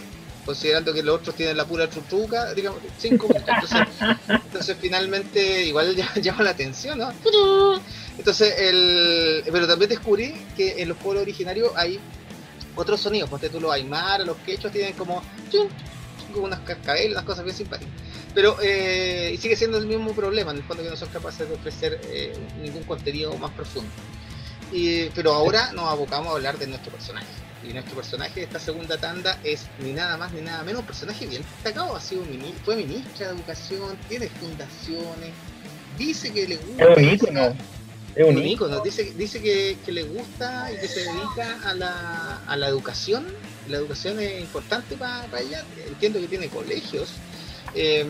B: Considerando que los otros tienen la pura chuchuca, digamos, 5 minutos. Entonces, entonces finalmente igual llama la atención, ¿no? Entonces, el, pero también descubrí que en los pueblos originarios hay otros sonidos, ponte tú los aymara, los quechos tienen como, unas cascabeles, unas cosas bien simpáticas. Pero eh, y sigue siendo el mismo problema, en el fondo que no son capaces de ofrecer eh, ningún contenido más profundo. Y, pero ahora nos abocamos a hablar de nuestro personaje. Y nuestro personaje de esta segunda tanda es ni nada más ni nada menos un personaje bien destacado. Ha sido mini- fue ministra de Educación, tiene fundaciones, dice que le gusta.
A: Es un ícono. Es un
B: un
A: ícono.
B: ícono, dice, dice que, que le gusta y que se dedica a la, a la educación. La educación es importante para ella. Entiendo que tiene colegios. Eh,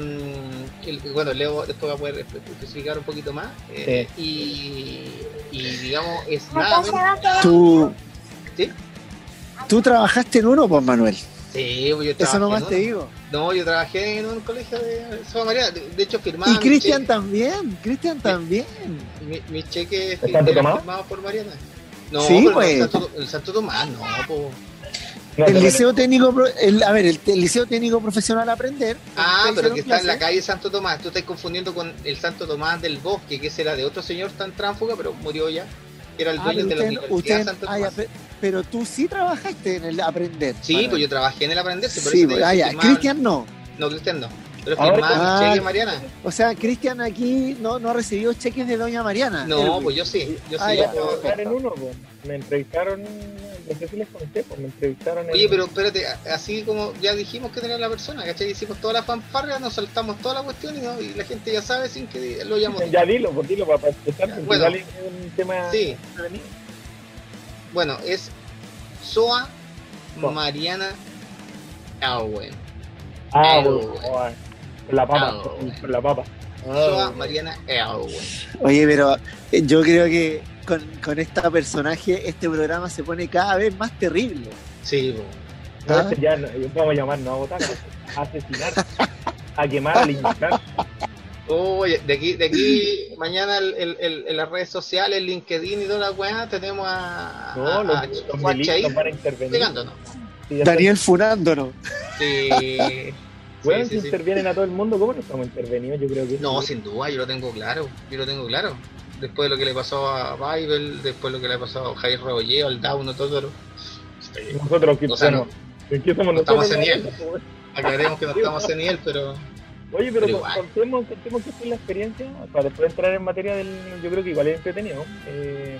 B: el- bueno, Leo después va a poder especificar un poquito más. Eh, y, y, digamos, es nada menos.
C: Tú,
B: ¿Sí?
C: Tú trabajaste en uno, pues Manuel.
B: Sí, pues yo
C: Eso
B: trabajé
C: nomás
B: en
C: te
B: uno.
C: digo.
B: No, yo trabajé en un colegio de Santa María. De, de hecho, firmaba.
C: Y Cristian también, Cristian también.
B: mi, mi cheque firmado por Mariana. No,
C: Sí,
B: pero
C: pues.
B: el, Santo, el Santo Tomás, no, pues.
C: El liceo técnico, el, a ver, el, el liceo técnico profesional aprender.
B: Ah, pero que está en la calle Santo Tomás. Tú estás confundiendo con el Santo Tomás del Bosque, que ese era de otro señor tan tránfuga, pero murió ya. que Era el
C: Ah,
B: dueño de la
C: usted-
B: Universidad
C: usted-
B: Santo
C: ah, ya,
B: Tomás.
C: pe- pero tú sí trabajaste en el aprender.
B: Sí,
C: Manuel.
B: pues yo trabajé en el aprenderse, por
C: Sí, pues, ah, ya. Cristian no.
B: No, Cristian no. Pero firmaba
C: Ah.
B: cheque, Mariana.
C: O sea, Cristian aquí no, no ha recibido cheques de Doña Mariana.
B: No, pues yo sí. Yo
C: Ah,
B: sí.
C: ya.
B: yo-
A: trabajar en uno, pues. Me entrevistaron, no sé si les conté, pues me entrevistaron en...
B: Oye, pero espérate, así como ya dijimos que tenía la persona, ¿cachai? Hicimos toda la fanfarria, nos saltamos toda la cuestión y, no- y la gente ya sabe sin que lo llamó.
A: Ya dilo, pues dilo para empezar, porque
B: Bueno.
A: un tema
B: Sí. Bueno, es Soa
A: Soa.
B: Mariana Elwen.
A: Ah, la papa, con la papa.
B: Soa Mariana Elwen.
C: Oye, pero eh, yo creo que con, con esta personaje este programa se pone cada vez más terrible.
B: Sí,
C: ¿Ah?
A: este ya no, vamos a llamar no a votar, a asesinar, a quemar, a linchar.
B: Oye, de aquí, de aquí, mañana el- el- el- en las redes sociales, LinkedIn y toda la weá, tenemos a,
A: No,
B: a,
A: los,
B: a
A: los
B: Juan
A: milicos
B: Chair
A: van a intervenir. Sí,
C: Daniel funándonos.
B: Sí.
A: Bueno,
B: Sí,
A: si
B: sí, sí.
A: intervienen a todo el mundo, ¿cómo no estamos intervenidos? Yo creo que
B: No,
A: sí.
B: sin duda, yo lo tengo claro, yo lo tengo claro. Después de lo que le pasó a Bible, después de lo que le pasó a Jair Rebolleo, al Dauno, todo.
A: Nosotros, que
B: O sea,
A: bueno, ¿en qué somos
B: no estamos
A: nosotros?
B: en nivel. Aclaremos que no estamos ese nivel, pero
A: Oye, pero,
B: Pero
A: contemos, contemos qué fue la experiencia, para después entrar en materia del, yo creo que igual es entretenido. Eh,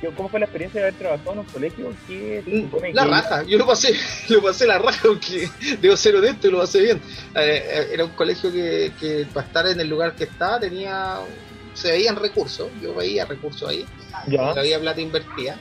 A: ¿qué- ¿Cómo fue la experiencia de haber trabajado en un colegio? ¿Qué
B: Mm, la
A: que-
B: raja, yo lo pasé, lo pasé la raja, porque debo ser honesto y lo pasé bien. Eh, eh, era un colegio que, que para estar en el lugar que estaba tenía, se veían recursos, yo veía recursos ahí,
A: Ya,
B: había plata invertida.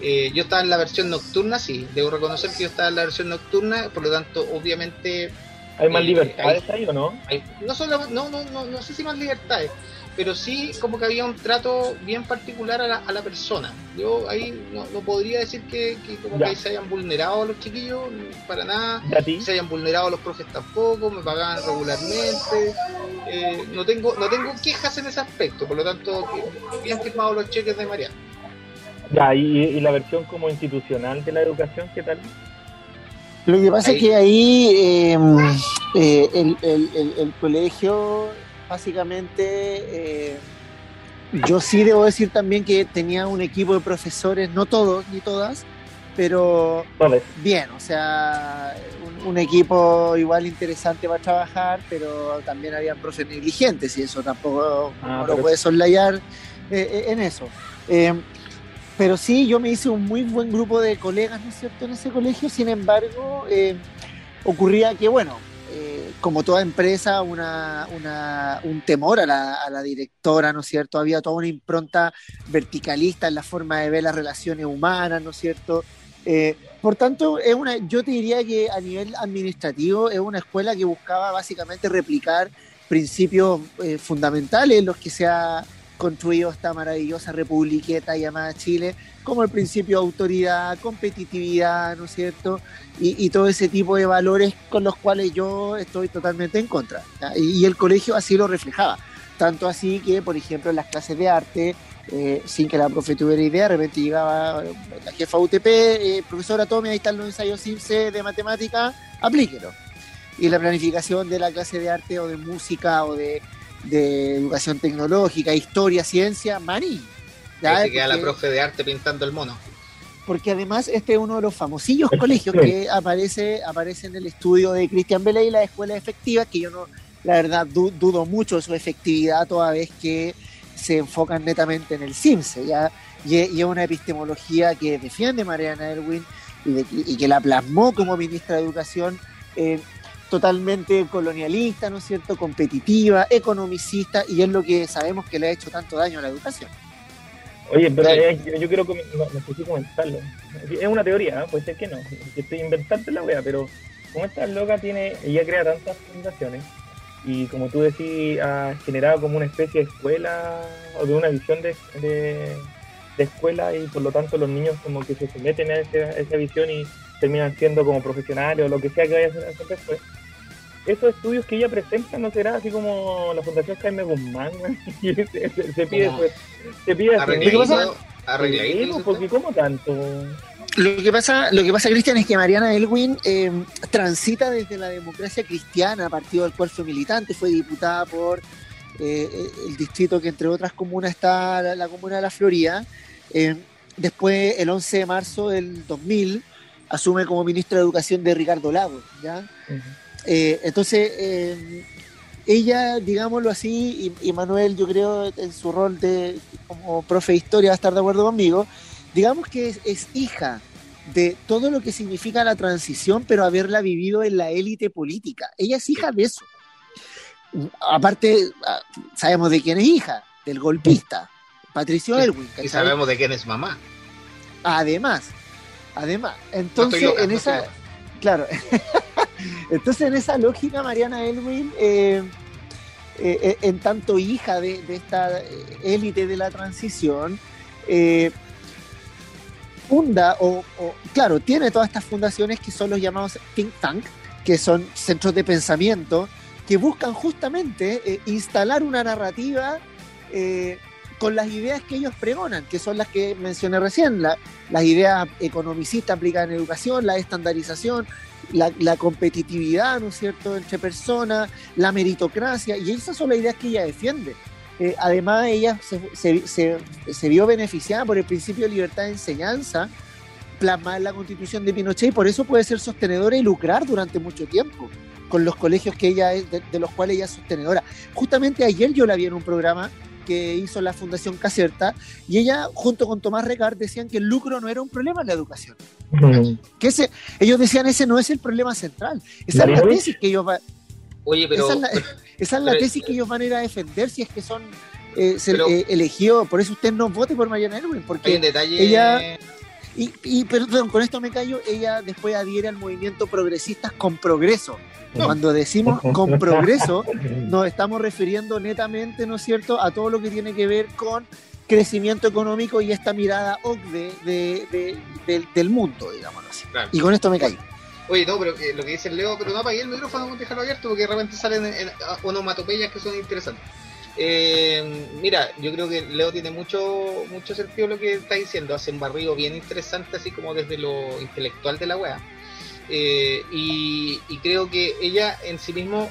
B: Eh, yo estaba en la versión nocturna, sí, debo reconocer que yo estaba en la versión nocturna, por lo tanto, obviamente
A: ¿Hay más libertades ahí o no?
B: no, solo, no, no, no, no sé si más libertades, pero sí como que había un trato bien particular a la, a la persona. Yo ahí no, podría decir que, como que se hayan vulnerado a los chiquillos, para nada, se hayan vulnerado a los profes tampoco, me pagaban regularmente, eh, no tengo no tengo quejas en ese aspecto, por lo tanto, bien firmado los cheques de Mariana.
A: Ya, y, la versión como institucional de la educación, ¿qué tal?
C: Lo que pasa es que ahí em, eh, el, el, el, colegio básicamente, eh, yo sí debo decir también que tenía un equipo de profesores, no todos ni todas, pero bien, o sea, un, equipo igual interesante para trabajar, pero también habían profes negligentes y eso tampoco ah, no lo puedes soslayar eh, en eso. Pero sí, yo me hice un muy buen grupo de colegas, ¿no es cierto?, en ese colegio, sin embargo, ocurría que, bueno, como toda empresa, una, un temor a la, directora, ¿no es cierto? Había toda una impronta verticalista en la forma de ver las relaciones humanas, ¿no es cierto? Eh, por tanto, es una, yo te diría que a nivel administrativo es una escuela que buscaba básicamente replicar principios eh, fundamentales en los que se ha construido esta maravillosa republiqueta llamada Chile, como el principio de autoridad, competitividad, ¿no es cierto? Y, todo ese tipo de valores con los cuales yo estoy totalmente en contra. Y, el colegio así lo reflejaba. Tanto así que, por ejemplo, en las clases de arte, eh, sin que la profe tuviera idea, de repente llegaba la jefa UTP, eh, profesora, tome, ahí están los ensayos CIMSE de matemática, aplíquelo. Y la planificación de la clase de arte o de música o de de educación tecnológica, historia, ciencia, maní.
B: ¿ya? Se queda la profe de arte pintando el mono.
C: Porque además este es uno de los famosillos colegios que aparece, aparece en el estudio de Cristian Belay, la escuela efectiva, que yo no, la verdad, dudo mucho de su efectividad toda vez que se enfocan netamente en el CIMSE, ¿ya? Y, es una epistemología que defiende Mariana Erwin y, que la plasmó como ministra de Educación eh, totalmente colonialista, ¿no es cierto?, competitiva, economicista, y es lo que sabemos que le ha hecho tanto daño a la educación.
A: Oye, pero yo, quiero comentarlo. Es una teoría, ¿eh? puede ser que no, que estoy inventando la wea, pero como esta loca tiene, ella crea tantas fundaciones, y como tú decís, ha generado como una especie de escuela, o de una visión de, de, escuela, y por lo tanto los niños como que se someten a, a esa visión y terminan siendo como profesionales o lo que sea que vaya a hacer después esos estudios que ella presenta no será así como la Fundación Jaime Guzmán, se, pide, pues, se pide
B: arregladito,
A: porque como tanto.
C: Lo que pasa, lo que pasa, Cristian, es que Mariana Elwin eh, transita desde la democracia cristiana, partido del cual fue militante, fue diputada por eh, el distrito que entre otras comunas está la, comuna de La Florida. Eh, después, el 11 de marzo del 2000, asume como ministra de Educación de Ricardo Lago, ¿ya? Eh, entonces, eh, ella, digámoslo así, y, Manuel, yo creo, en su rol de como profe de historia va a estar de acuerdo conmigo, digamos que es, hija de todo lo que significa la transición, pero haberla vivido en la élite política. Ella es hija de eso. Aparte, ah, sabemos de quién es hija, del golpista, Patricio Elwin.
B: Y sabemos de quién es mamá.
C: Además, además, entonces en esa, claro, Entonces, en esa lógica, Mariana Elwin, eh, eh, eh, en tanto hija de, esta élite de la transición, funda, o, claro, tiene todas estas fundaciones que son los llamados think tank, que son centros de pensamiento, que buscan justamente instalar una narrativa con las ideas que ellos pregonan, que son las que mencioné recién, las ideas economicistas aplicadas en educación, la estandarización, la, competitividad, ¿no es cierto?, entre personas, la meritocracia, y esas son las ideas que ella defiende. Eh, además, ella se, vio beneficiada por el principio de libertad de enseñanza plasmada en la constitución de Pinochet y por eso puede ser sostenedora y lucrar durante mucho tiempo con los colegios que ella de, de los cuales ella es sostenedora. Justamente ayer yo la vi en un programa que hizo la Fundación Caserta, y ella, junto con Tomás Recard, decían que el lucro no era un problema en la educación. Que ese, ellos decían ese no es el problema central. Esa es la tesis que ellos van.
B: Oye, pero,
C: esa es la, tesis que ellos van a ir a defender si es que son eh, eh, elegidos. Por eso usted no vote por Mariana Elwin, porque ella Y, y, perdón, con esto me callo, ella después adhiere al movimiento progresistas con progreso. Cuando decimos con progreso, nos estamos refiriendo netamente, ¿no es cierto?, a todo lo que tiene que ver con crecimiento económico y esta mirada OCDE de, del mundo, digámoslo así. Y con esto me callo.
B: Oye, no, pero eh, lo que dice Leo, pero no apagué el micrófono, dejarlo abierto porque de repente salen en, onomatopeyas que son interesantes. Eh, mira, yo creo que Leo tiene mucho mucho sentido lo que está diciendo, hace un barrido bien interesante, así como desde lo intelectual de la wea. Eh, y, creo que ella en sí mismo,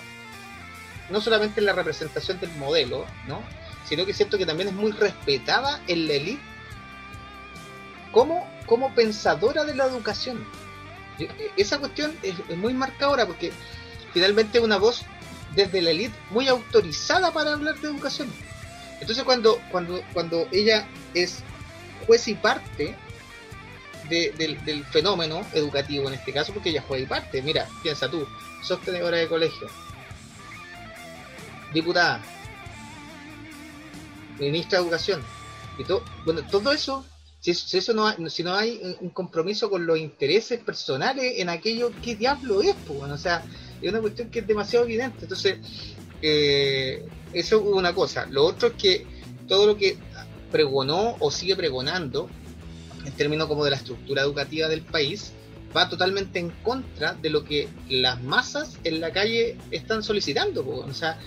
B: no solamente en la representación del modelo, ¿no? sino que siento que también es muy respetada en la elite como, como pensadora de la educación eh, esa cuestión es, muy marcadora porque finalmente es una voz desde la élite muy autorizada para hablar de educación. Entonces cuando, cuando, cuando ella es juez y parte del, fenómeno educativo en este caso, porque ella juez y parte, mira, piensa tú, sostenedora de colegio, diputada, ministra de educación, y todo, bueno, todo eso si, eso no hay, si no hay un compromiso con los intereses personales en aquello, ¿qué diablo es? Pues? o sea, es una cuestión que es demasiado evidente. Entonces, eh, eso es una cosa. Lo otro es que todo lo que pregonó o sigue pregonando, en términos como de la estructura educativa del país, va totalmente en contra de lo que las masas en la calle están solicitando. O sea,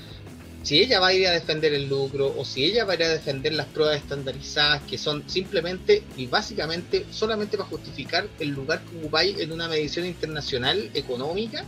B: si ella va a ir a defender el lucro o si ella va a ir a defender las pruebas estandarizadas que son simplemente y básicamente solamente para justificar el lugar que ocupáis en una medición internacional económica,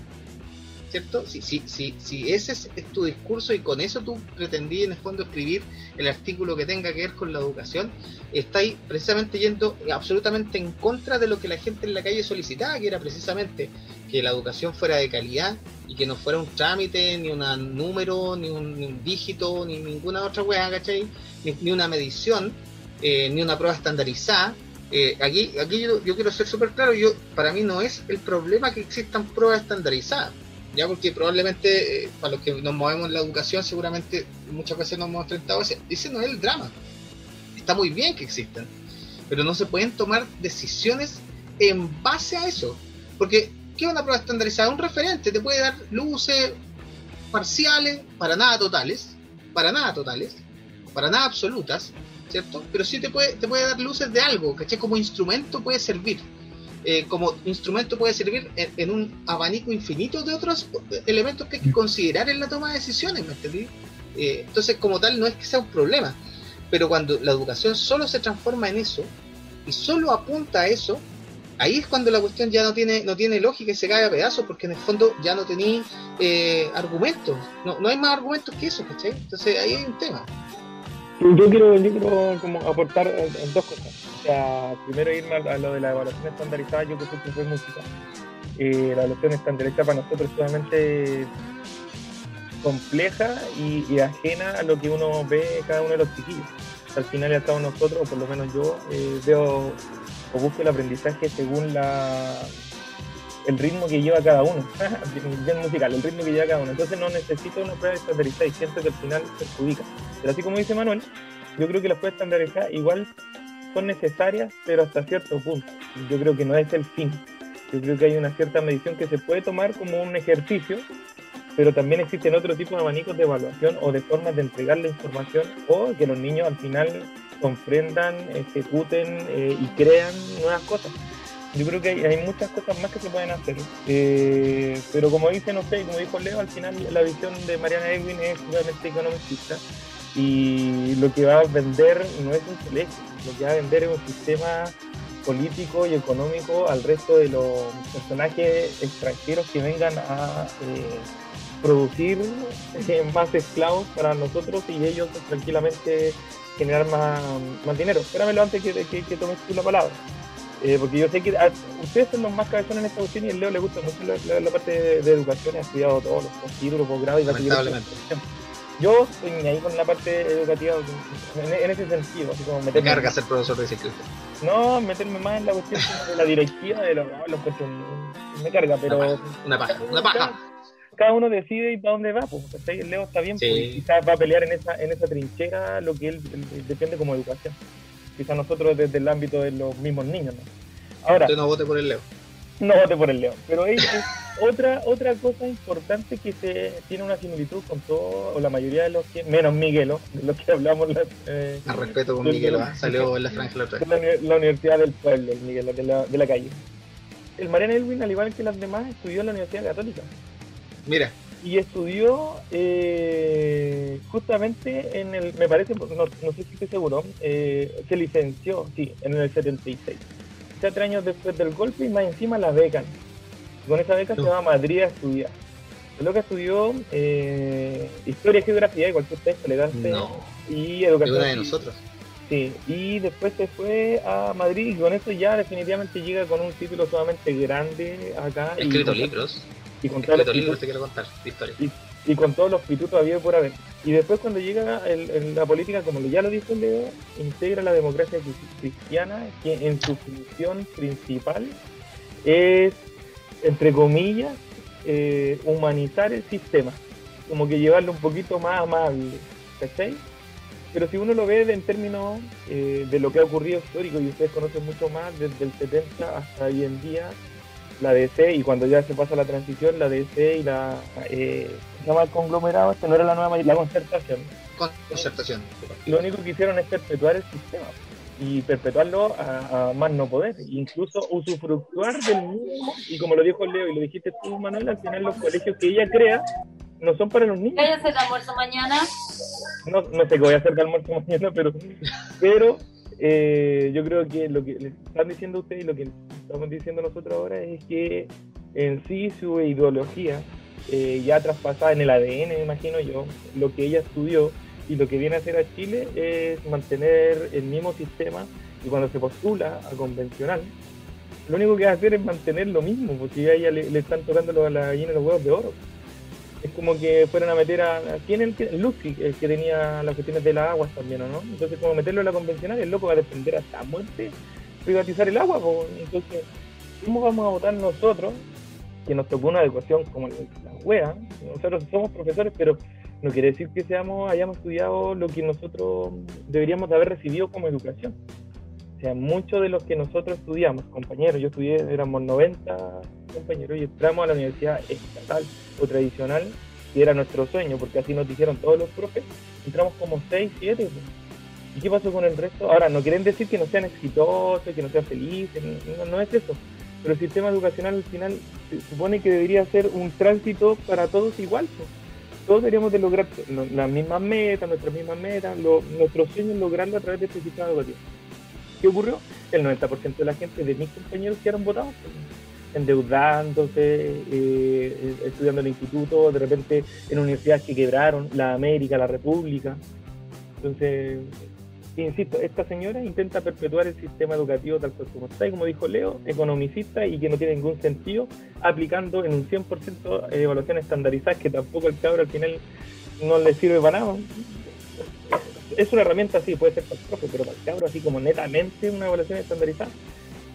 B: ¿cierto? Si, si, si, si ese es, tu discurso y con eso tú pretendías en el fondo escribir el artículo que tenga que ver con la educación, estáis precisamente yendo absolutamente en contra de lo que la gente en la calle solicitaba, que era precisamente que la educación fuera de calidad y que no fuera un trámite, ni un número, ni un, dígito, ni ninguna otra weá, ¿cachai? Ni, una medición, eh, ni una prueba estandarizada. Eh, aquí aquí yo, quiero ser súper claro, yo para mí no es el problema que existan pruebas estandarizadas ya porque probablemente eh, para los que nos movemos en la educación seguramente muchas veces nos hemos enfrentado ese, ese no es el drama está muy bien que existan pero no se pueden tomar decisiones en base a eso porque ¿qué es una prueba estandarizada? un referente te puede dar luces parciales para nada totales para nada totales para nada absolutas ¿cierto? pero sí te puede, te puede dar luces de algo ¿caché? como instrumento puede servir eh, como instrumento puede servir en, un abanico infinito de otros elementos que hay que considerar en la toma de decisiones, ¿me entendí? Eh, entonces, como tal, no es que sea un problema, pero cuando la educación solo se transforma en eso y solo apunta a eso, ahí es cuando la cuestión ya no tiene no tiene lógica y se cae a pedazos, porque en el fondo ya no tenéis eh, argumentos, no, no hay más argumentos que eso, ¿cachai? Entonces ahí hay un tema.
D: Yo quiero, yo quiero como aportar en dos cosas. O sea, primero irme a, lo de la evaluación estandarizada, yo que fue música. Eh, la evaluación estandarizada para nosotros es sumamente compleja y, ajena a lo que uno ve cada uno de los chiquillos. al final y al cabo nosotros, o por lo menos yo, eh, veo o busco el aprendizaje según la el ritmo que lleva cada uno, bien musical, el ritmo que lleva cada uno. Entonces no necesito una prueba estandarizada y siento que al final perjudica. Pero así como dice Manuel, yo creo que las pruebas estandarizadas igual son necesarias, pero hasta cierto punto. Yo creo que no es el fin. Yo creo que hay una cierta medición que se puede tomar como un ejercicio, pero también existen otro tipo de abanicos de evaluación o de formas de entregar la información o que los niños al final comprendan, ejecuten eh, y crean nuevas cosas yo creo que hay, muchas cosas más que se pueden hacer. Eh, pero como dice, no sé, como dijo Leo, al final la visión de Mariana Edwin es realmente economicista y lo que va a vender no es un colegio, lo que va a vender es un sistema político y económico al resto de los personajes extranjeros que vengan a eh, producir eh, más esclavos para nosotros y ellos tranquilamente generar más, más dinero. Espéramelo antes que, que, que tomes tú la palabra. Eh, porque yo sé que ustedes son los más cabezones en esta cuestión y el Leo le gusta mucho la, parte de, educación, ha estudiado todos los, títulos, posgrado y bachillerato. Yo estoy ahí con la parte educativa en, ese sentido. Así como
B: meterme, carga ser profesor de ciclismo?
D: No, meterme más en la cuestión de la directiva de los, los me carga, pero.
B: Una paja, una paja.
D: Cada, uno decide y para dónde va, pues. El Leo está bien, pues, quizás va a pelear en esa, en esa trinchera lo que él, él defiende como educación quizá nosotros desde el ámbito de los mismos niños,
B: Ahora, Usted no vote por el Leo.
D: No vote por el Leo. Pero otra, otra cosa importante que se tiene una similitud con todo, o la mayoría de los que, menos Miguelo, de los que hablamos.
B: Eh, Al respeto con Miguelo, ¿eh? salió en la franja la otra
D: la, Universidad del Pueblo, el Miguelo, de la, de la calle. El Mariano Elwin, al igual que las demás, estudió en la Universidad Católica.
B: Mira.
D: Y estudió eh, justamente en el, me parece, no, no sé si estoy seguro, eh, se licenció, sí, en el 76. Cuatro años después del golpe y más encima la becan. Con esa beca se va a Madrid a estudiar. Lo que estudió eh, Historia y Geografía, igual que usted, elegante y educación.
B: una de nosotros.
D: Sí, y después se fue a Madrid y con eso ya definitivamente llega con un título sumamente grande acá.
B: Escrito
D: y libros te quiero contar, historia. Y, con todos los pitutos había por haber. Y después cuando llega en la política, como ya lo dijo Leo, integra la democracia cristiana, que en su función principal es, entre comillas, eh, humanizar el sistema, como que llevarlo un poquito más amable, ¿cachai? Pero si uno lo ve en términos eh, de lo que ha ocurrido histórico, y ustedes conocen mucho más desde el 70 hasta hoy en día, la DC y cuando ya se pasa la transición, la DC y la. Eh, se llama el conglomerado? Este no era la nueva la concertación.
B: Concertación.
D: Lo único que hicieron es perpetuar el sistema y perpetuarlo a, más no poder, incluso usufructuar del mismo, y como lo dijo Leo y lo dijiste tú, Manuel, al final los colegios que ella crea no son para los niños.
E: ¿Qué voy a hacer de almuerzo mañana?
D: No, no sé qué voy a hacer de almuerzo mañana, pero, pero eh, yo creo que lo que le están diciendo ustedes y lo que estamos diciendo nosotros ahora es que en sí su ideología, eh, ya traspasada en el ADN, me imagino yo, lo que ella estudió y lo que viene a hacer a Chile es mantener el mismo sistema y cuando se postula a convencional, lo único que va a hacer es mantener lo mismo, porque a ella le, están tocando la gallina los huevos de oro es como que fueran a meter a. ¿Quién es el, Lucy, el que tenía las cuestiones de las aguas también, ¿o no? Entonces, como meterlo en la convencional, el loco va a defender hasta muerte privatizar el agua. Entonces, ¿cómo vamos a votar nosotros, que nos tocó una educación como la wea? Nosotros somos profesores, pero no quiere decir que seamos hayamos estudiado lo que nosotros deberíamos de haber recibido como educación. O sea, muchos de los que nosotros estudiamos, compañeros, yo estudié, éramos 90 compañeros y entramos a la universidad estatal o tradicional, y era nuestro sueño, porque así nos dijeron todos los profes, entramos como 6, 7. ¿Y qué pasó con el resto? Ahora, no quieren decir que no sean exitosos, que no sean felices, no, es eso. Pero el sistema educacional al final se supone que debería ser un tránsito para todos igual. Todos deberíamos de lograr las mismas metas, nuestras mismas metas, lo, nuestros sueños lograrlo a través de este sistema educativo. ¿Qué ocurrió? El 90% de la gente de mis compañeros quedaron votados, endeudándose, eh, estudiando en el instituto, de repente en universidades que quebraron, la América, la República. Entonces, insisto, esta señora intenta perpetuar el sistema educativo tal cual como está, y como dijo Leo, economicista y que no tiene ningún sentido, aplicando en un 100% evaluaciones estandarizadas que tampoco el cabro al final no le sirve para nada es una herramienta, sí, puede ser para el profe, pero para el cabro, así como netamente una evaluación estandarizada,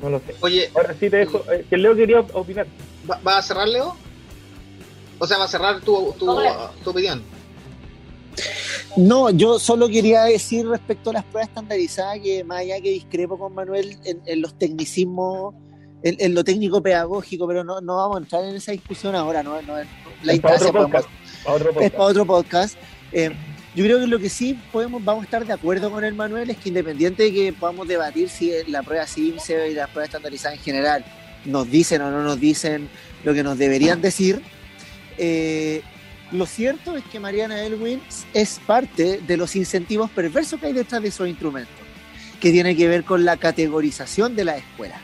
D: no lo sé.
B: Oye,
D: ahora sí te dejo, eh, que Leo quería opinar.
B: ¿Va, a cerrar, Leo? O sea, ¿va a cerrar tu, tu, tu opinión?
C: No, yo solo quería decir respecto a las pruebas estandarizadas que más allá que discrepo con Manuel en, los tecnicismos, en, lo técnico pedagógico, pero no, no vamos a entrar en esa discusión ahora, no, no la
D: es para otro podcast,
C: Es para otro podcast. Eh, yo creo que lo que sí podemos, vamos a estar de acuerdo con el Manuel es que independiente de que podamos debatir si la prueba CIMSE y las pruebas estandarizadas en general nos dicen o no nos dicen lo que nos deberían decir, eh, lo cierto es que Mariana Elwin es parte de los incentivos perversos que hay detrás de esos instrumentos, que tiene que ver con la categorización de la escuela.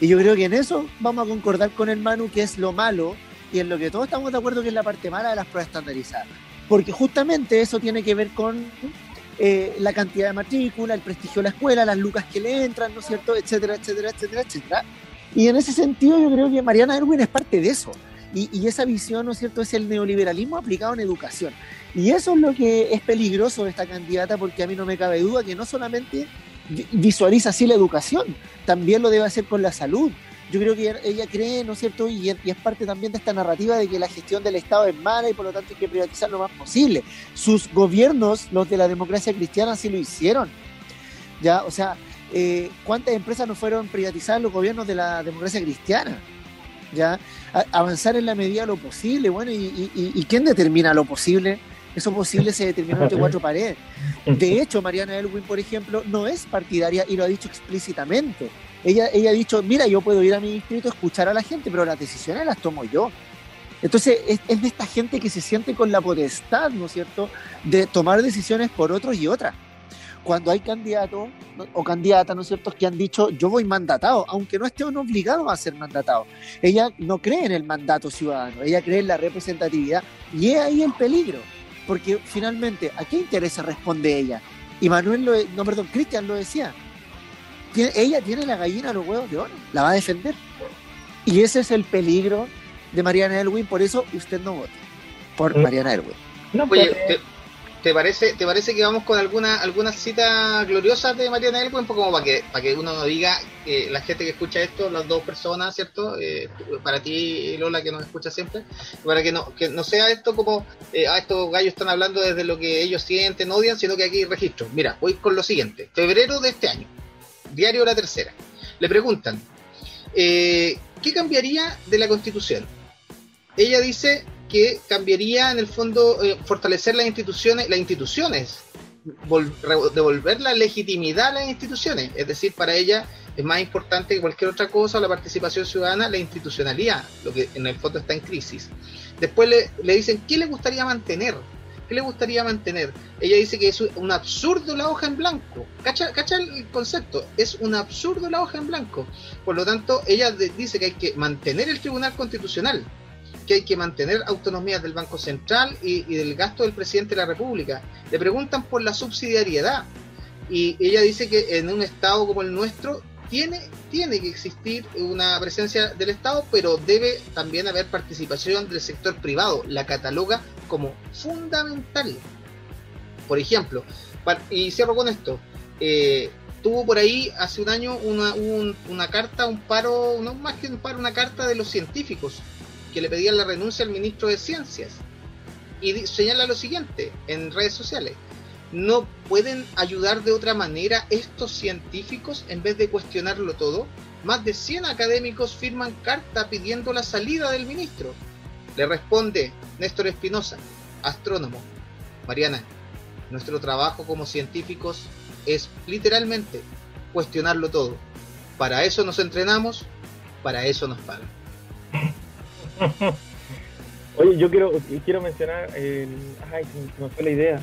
C: Y yo creo que en eso vamos a concordar con el Manu, que es lo malo y en lo que todos estamos de acuerdo que es la parte mala de las pruebas estandarizadas porque justamente eso tiene que ver con eh, la cantidad de matrícula, el prestigio de la escuela, las lucas que le entran, ¿no es cierto?, etcétera, etcétera, etcétera, etcétera. Y en ese sentido yo creo que Mariana Erwin es parte de eso. Y, esa visión, ¿no es cierto?, es el neoliberalismo aplicado en educación. Y eso es lo que es peligroso de esta candidata, porque a mí no me cabe duda que no solamente visualiza así la educación, también lo debe hacer con la salud, yo creo que ella cree, ¿no es cierto? Y, es parte también de esta narrativa de que la gestión del Estado es mala y por lo tanto hay que privatizar lo más posible. Sus gobiernos, los de la democracia cristiana, sí lo hicieron. Ya, o sea, eh, ¿cuántas empresas no fueron privatizadas los gobiernos de la democracia cristiana? ¿Ya? Avanzar en la medida de lo posible, bueno, y, y, quién determina lo posible? Eso posible se determina entre cuatro paredes. De hecho, Mariana Elwin, por ejemplo, no es partidaria y lo ha dicho explícitamente. Ella, ella ha dicho, mira, yo puedo ir a mi distrito, escuchar a la gente, pero las decisiones las tomo yo. Entonces, es, es de esta gente que se siente con la potestad, ¿no es cierto?, de tomar decisiones por otros y otras cuando hay candidatos o candidatas, ¿no es cierto?, que han dicho yo voy mandatado, aunque no estén obligados a ser mandatados. Ella no cree en el mandato ciudadano, ella cree en la representatividad y es ahí el peligro, porque finalmente, ¿a qué interés responde ella? Y Manuel, lo, no, perdón, Cristian lo decía, ella tiene la gallina a los huevos de oro, la va a defender. Y ese es el peligro de Mariana Elwin, por eso usted no vota por mm. Mariana Elwin.
B: No, Oye, ¿Te parece, ¿Te parece que vamos con alguna alguna cita gloriosa de Mariana Elwin? Poco como para que, para que uno nos diga, eh, la gente que escucha esto, las dos personas, ¿cierto? Eh, para ti, Lola, que nos escucha siempre, para que no, que no sea esto como, eh, ah, estos gallos están hablando desde lo que ellos sienten, odian, sino que aquí hay registro. Mira, voy con lo siguiente. Febrero de este año, diario La Tercera. Le preguntan, eh, ¿qué cambiaría de la Constitución? Ella dice que cambiaría en el fondo eh, fortalecer las instituciones, las instituciones, devolver la legitimidad a las instituciones. Es decir, para ella es más importante que cualquier otra cosa la participación ciudadana, la institucionalidad, lo que en el fondo está en crisis. Después le, le dicen, ¿qué le gustaría mantener? ¿Qué le gustaría mantener? Ella dice que es un absurdo la hoja en blanco. ¿Cacha, ¿Cacha, el concepto? Es un absurdo la hoja en blanco. Por lo tanto, ella dice que hay que mantener el Tribunal Constitucional que hay que mantener autonomía del Banco Central y, del gasto del presidente de la República. Le preguntan por la subsidiariedad y ella dice que en un Estado como el nuestro tiene, tiene que existir una presencia del Estado, pero debe también haber participación del sector privado. La cataloga como fundamental. Por ejemplo, y cierro con esto, eh, tuvo por ahí hace un año una, una carta, un paro, no más que un paro, una carta de los científicos que le pedían la renuncia al ministro de Ciencias. Y señala lo siguiente en redes sociales. ¿No pueden ayudar de otra manera estos científicos en vez de cuestionarlo todo? Más de 100 académicos firman carta pidiendo la salida del ministro. Le responde Néstor Espinosa, astrónomo. Mariana, nuestro trabajo como científicos es literalmente cuestionarlo todo. Para eso nos entrenamos, para eso nos pagan.
D: Oye, yo quiero quiero mencionar, el, ay, se me fue la idea.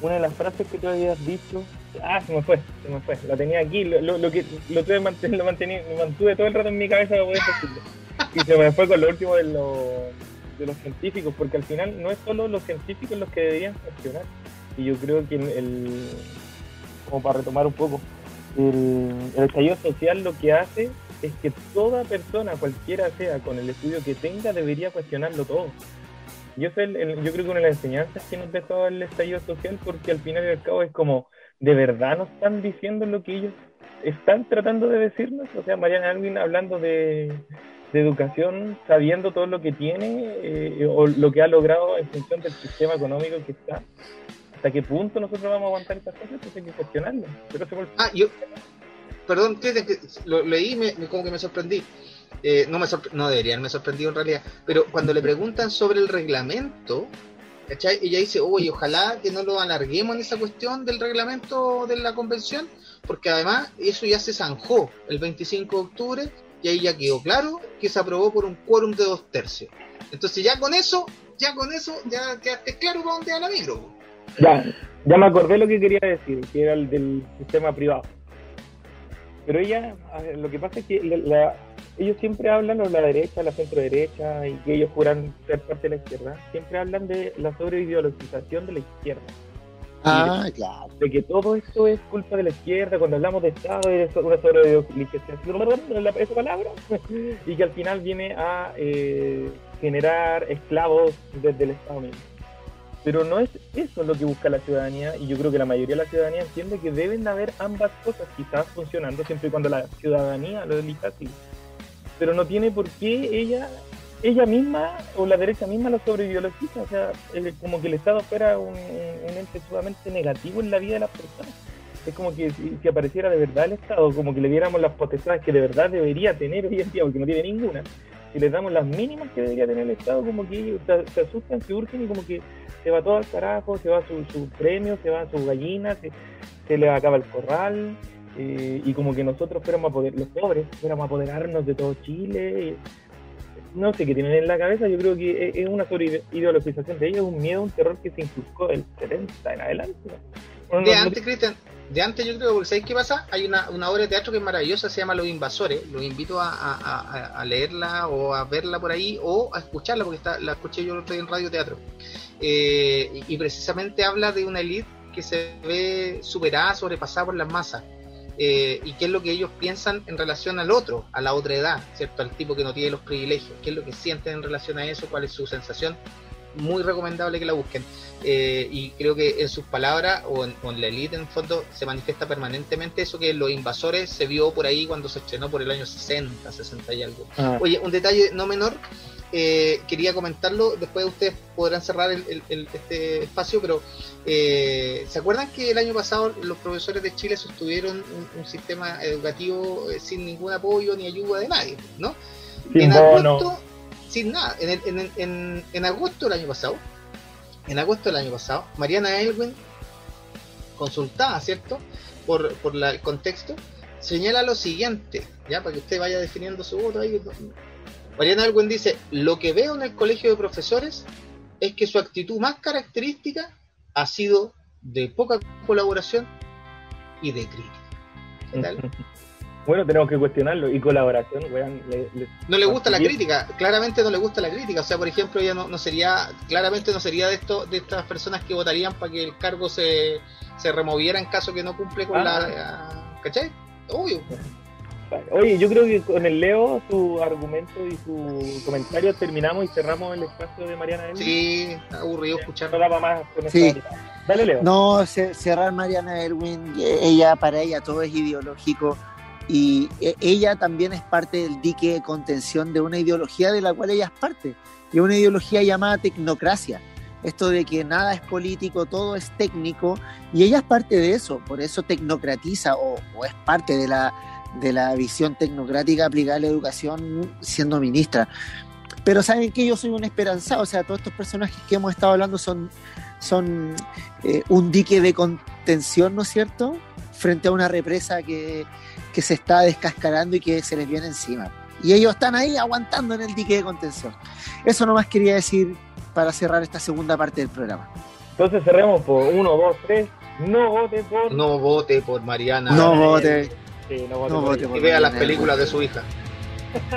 D: Una de las frases que tú habías dicho, ah, se me fue, se me fue. La tenía aquí, lo, lo, que lo tuve lo mantení, lo mantuve todo el rato en mi cabeza para poder decirlo. Y se me fue con lo último de, de los científicos, porque al final no es solo los científicos los que deberían funcionar. Y yo creo que el, como para retomar un poco, el, el estallido social lo que hace es que toda persona, cualquiera sea, con el estudio que tenga, debería cuestionarlo todo. Yo, sé, yo creo que una de las enseñanzas que nos dejó el estallido social, porque al final y al cabo es como, ¿de verdad nos están diciendo lo que ellos están tratando de decirnos? O sea, Mariana Alvin hablando de, educación, sabiendo todo lo que tiene eh, o lo que ha logrado en función del sistema económico que está. ¿Hasta qué punto nosotros vamos a aguantar estas cosas? Pues hay que cuestionarlo. Pero se
B: ah, yo, perdón, lo leí me, como que me sorprendí. Eh, no, me no debería me sorprendido en realidad, pero cuando le preguntan sobre el reglamento. Ella dice, oye, ojalá que no lo alarguemos en esa cuestión del reglamento de la convención, porque además eso ya se zanjó el 25 de octubre y ahí ya quedó claro que se aprobó por un quórum de dos tercios. Entonces ya con eso, ya con eso, ya quedaste claro para dónde va la micro.
D: Ya, ya me acordé lo que quería decir, que era el del sistema privado. Pero ella, lo que pasa es que ellos siempre hablan, o la derecha, la centro derecha, y que ellos juran ser parte de la izquierda, siempre hablan de la sobreideologización de la izquierda.
C: Ah, claro.
D: De que todo esto es culpa de la izquierda, cuando hablamos de Estado es una sobreideologización, esa palabra, y que al final viene a eh, generar esclavos desde el Estado mismo. Pero no es eso lo que busca la ciudadanía y yo creo que la mayoría de la ciudadanía entiende que deben haber ambas cosas quizás funcionando siempre y cuando la ciudadanía lo elija así. Pero no tiene por qué ella ella misma o la derecha misma lo sobreideologiza, o sea, como que el Estado fuera un, ente sumamente negativo en la vida de las personas. es como que si, apareciera de verdad el Estado, como que le diéramos las potestades que de verdad debería tener hoy en día, porque no tiene ninguna, si les damos las mínimas que debería tener el Estado, como que ellos se, se asustan, se urgen y como que se va todo al carajo, se va su, su premio, se van sus gallinas, se, se les acaba el corral, eh, y como que nosotros fuéramos a poder, los pobres, fuéramos a apoderarnos de todo Chile. y- no sé qué tienen en la cabeza, yo creo que es, es una sobre ideologización de ellos, un miedo, un terror que se inculcó del 70 en adelante.
B: De
D: no- no-
B: antes, Cristian, de antes yo creo, porque ¿sabéis qué pasa? Hay una, una obra de teatro que es maravillosa, se llama Los Invasores. Los invito a, a- a- a leerla o a verla por ahí o a escucharla, porque está, la escuché yo el otro día en Radio Teatro. Eh, y, precisamente habla de una élite que se ve superada, sobrepasada por las masas. Eh, y qué es lo que ellos piensan en relación al otro, a la otra edad, ¿cierto? Al tipo que no tiene los privilegios, qué es lo que sienten en relación a eso, cuál es su sensación. Muy recomendable que la busquen. Eh, y creo que en sus palabras o en, o en la elite en fondo se manifiesta permanentemente eso que los invasores se vio por ahí cuando se estrenó por el año 60, 60 y algo.
D: Ah,
B: Oye, un detalle no menor, eh, quería comentarlo, después ustedes podrán cerrar el, el- el- este espacio, pero eh, ¿se acuerdan que el año pasado los profesores de Chile sostuvieron un, un sistema educativo eh, sin ningún apoyo ni ayuda de nadie, ¿no?
D: sin
B: en
D: bono.
B: agosto, sin nada, en, el- en, en, agosto del año pasado, en agosto del año pasado, Mariana Elwin, consultada, ¿cierto? Por, por el contexto, señala lo siguiente, ya, para que usted vaya definiendo su voto ahí. Mariana Elwin dice, lo que veo en el colegio de profesores es que su actitud más característica ha sido de poca colaboración y de crítica. ¿Qué tal?
D: Bueno, tenemos que cuestionarlo. Y colaboración, weón. le- le-
B: no le gusta la crítica, claramente no le gusta la crítica, o sea, por ejemplo, ella no, no sería, claramente no sería de esto, de estas personas que votarían para que el cargo se, se removiera en caso que no cumple con
D: Ah.
B: la, ¿cachai? Obvio.
D: Oye, yo creo que con el Leo, su argumento y su comentario terminamos y cerramos el espacio de Mariana Elwin.
B: Sí, aburrido
D: No
B: escucharlo.
D: daba más con
C: Sí.
D: Dale, Leo.
C: No, ce- cerrar Mariana Elwin, ella para ella todo es ideológico y eh, ella también es parte del dique de contención de una ideología de la cual ella es parte, y una ideología llamada tecnocracia. Esto de que nada es político, todo es técnico, y ella es parte de eso, por eso tecnocratiza o, o es parte de la, de la visión tecnocrática aplicada a la educación siendo ministra. Pero saben que yo soy un esperanzado, o sea, todos estos personajes que hemos estado hablando son, son eh, un dique de contención, ¿no es cierto?, frente a una represa que, que se está descascarando y que se les viene encima. Y ellos están ahí aguantando en el dique de contención. Eso nomás quería decir para cerrar esta segunda parte del programa.
D: Entonces cerremos por uno, dos, tres. No vote por.
B: No vote por Mariana.
C: No vote.
D: Sí, no vote
C: No
D: por
C: vote.
B: Y vea las películas de su hija.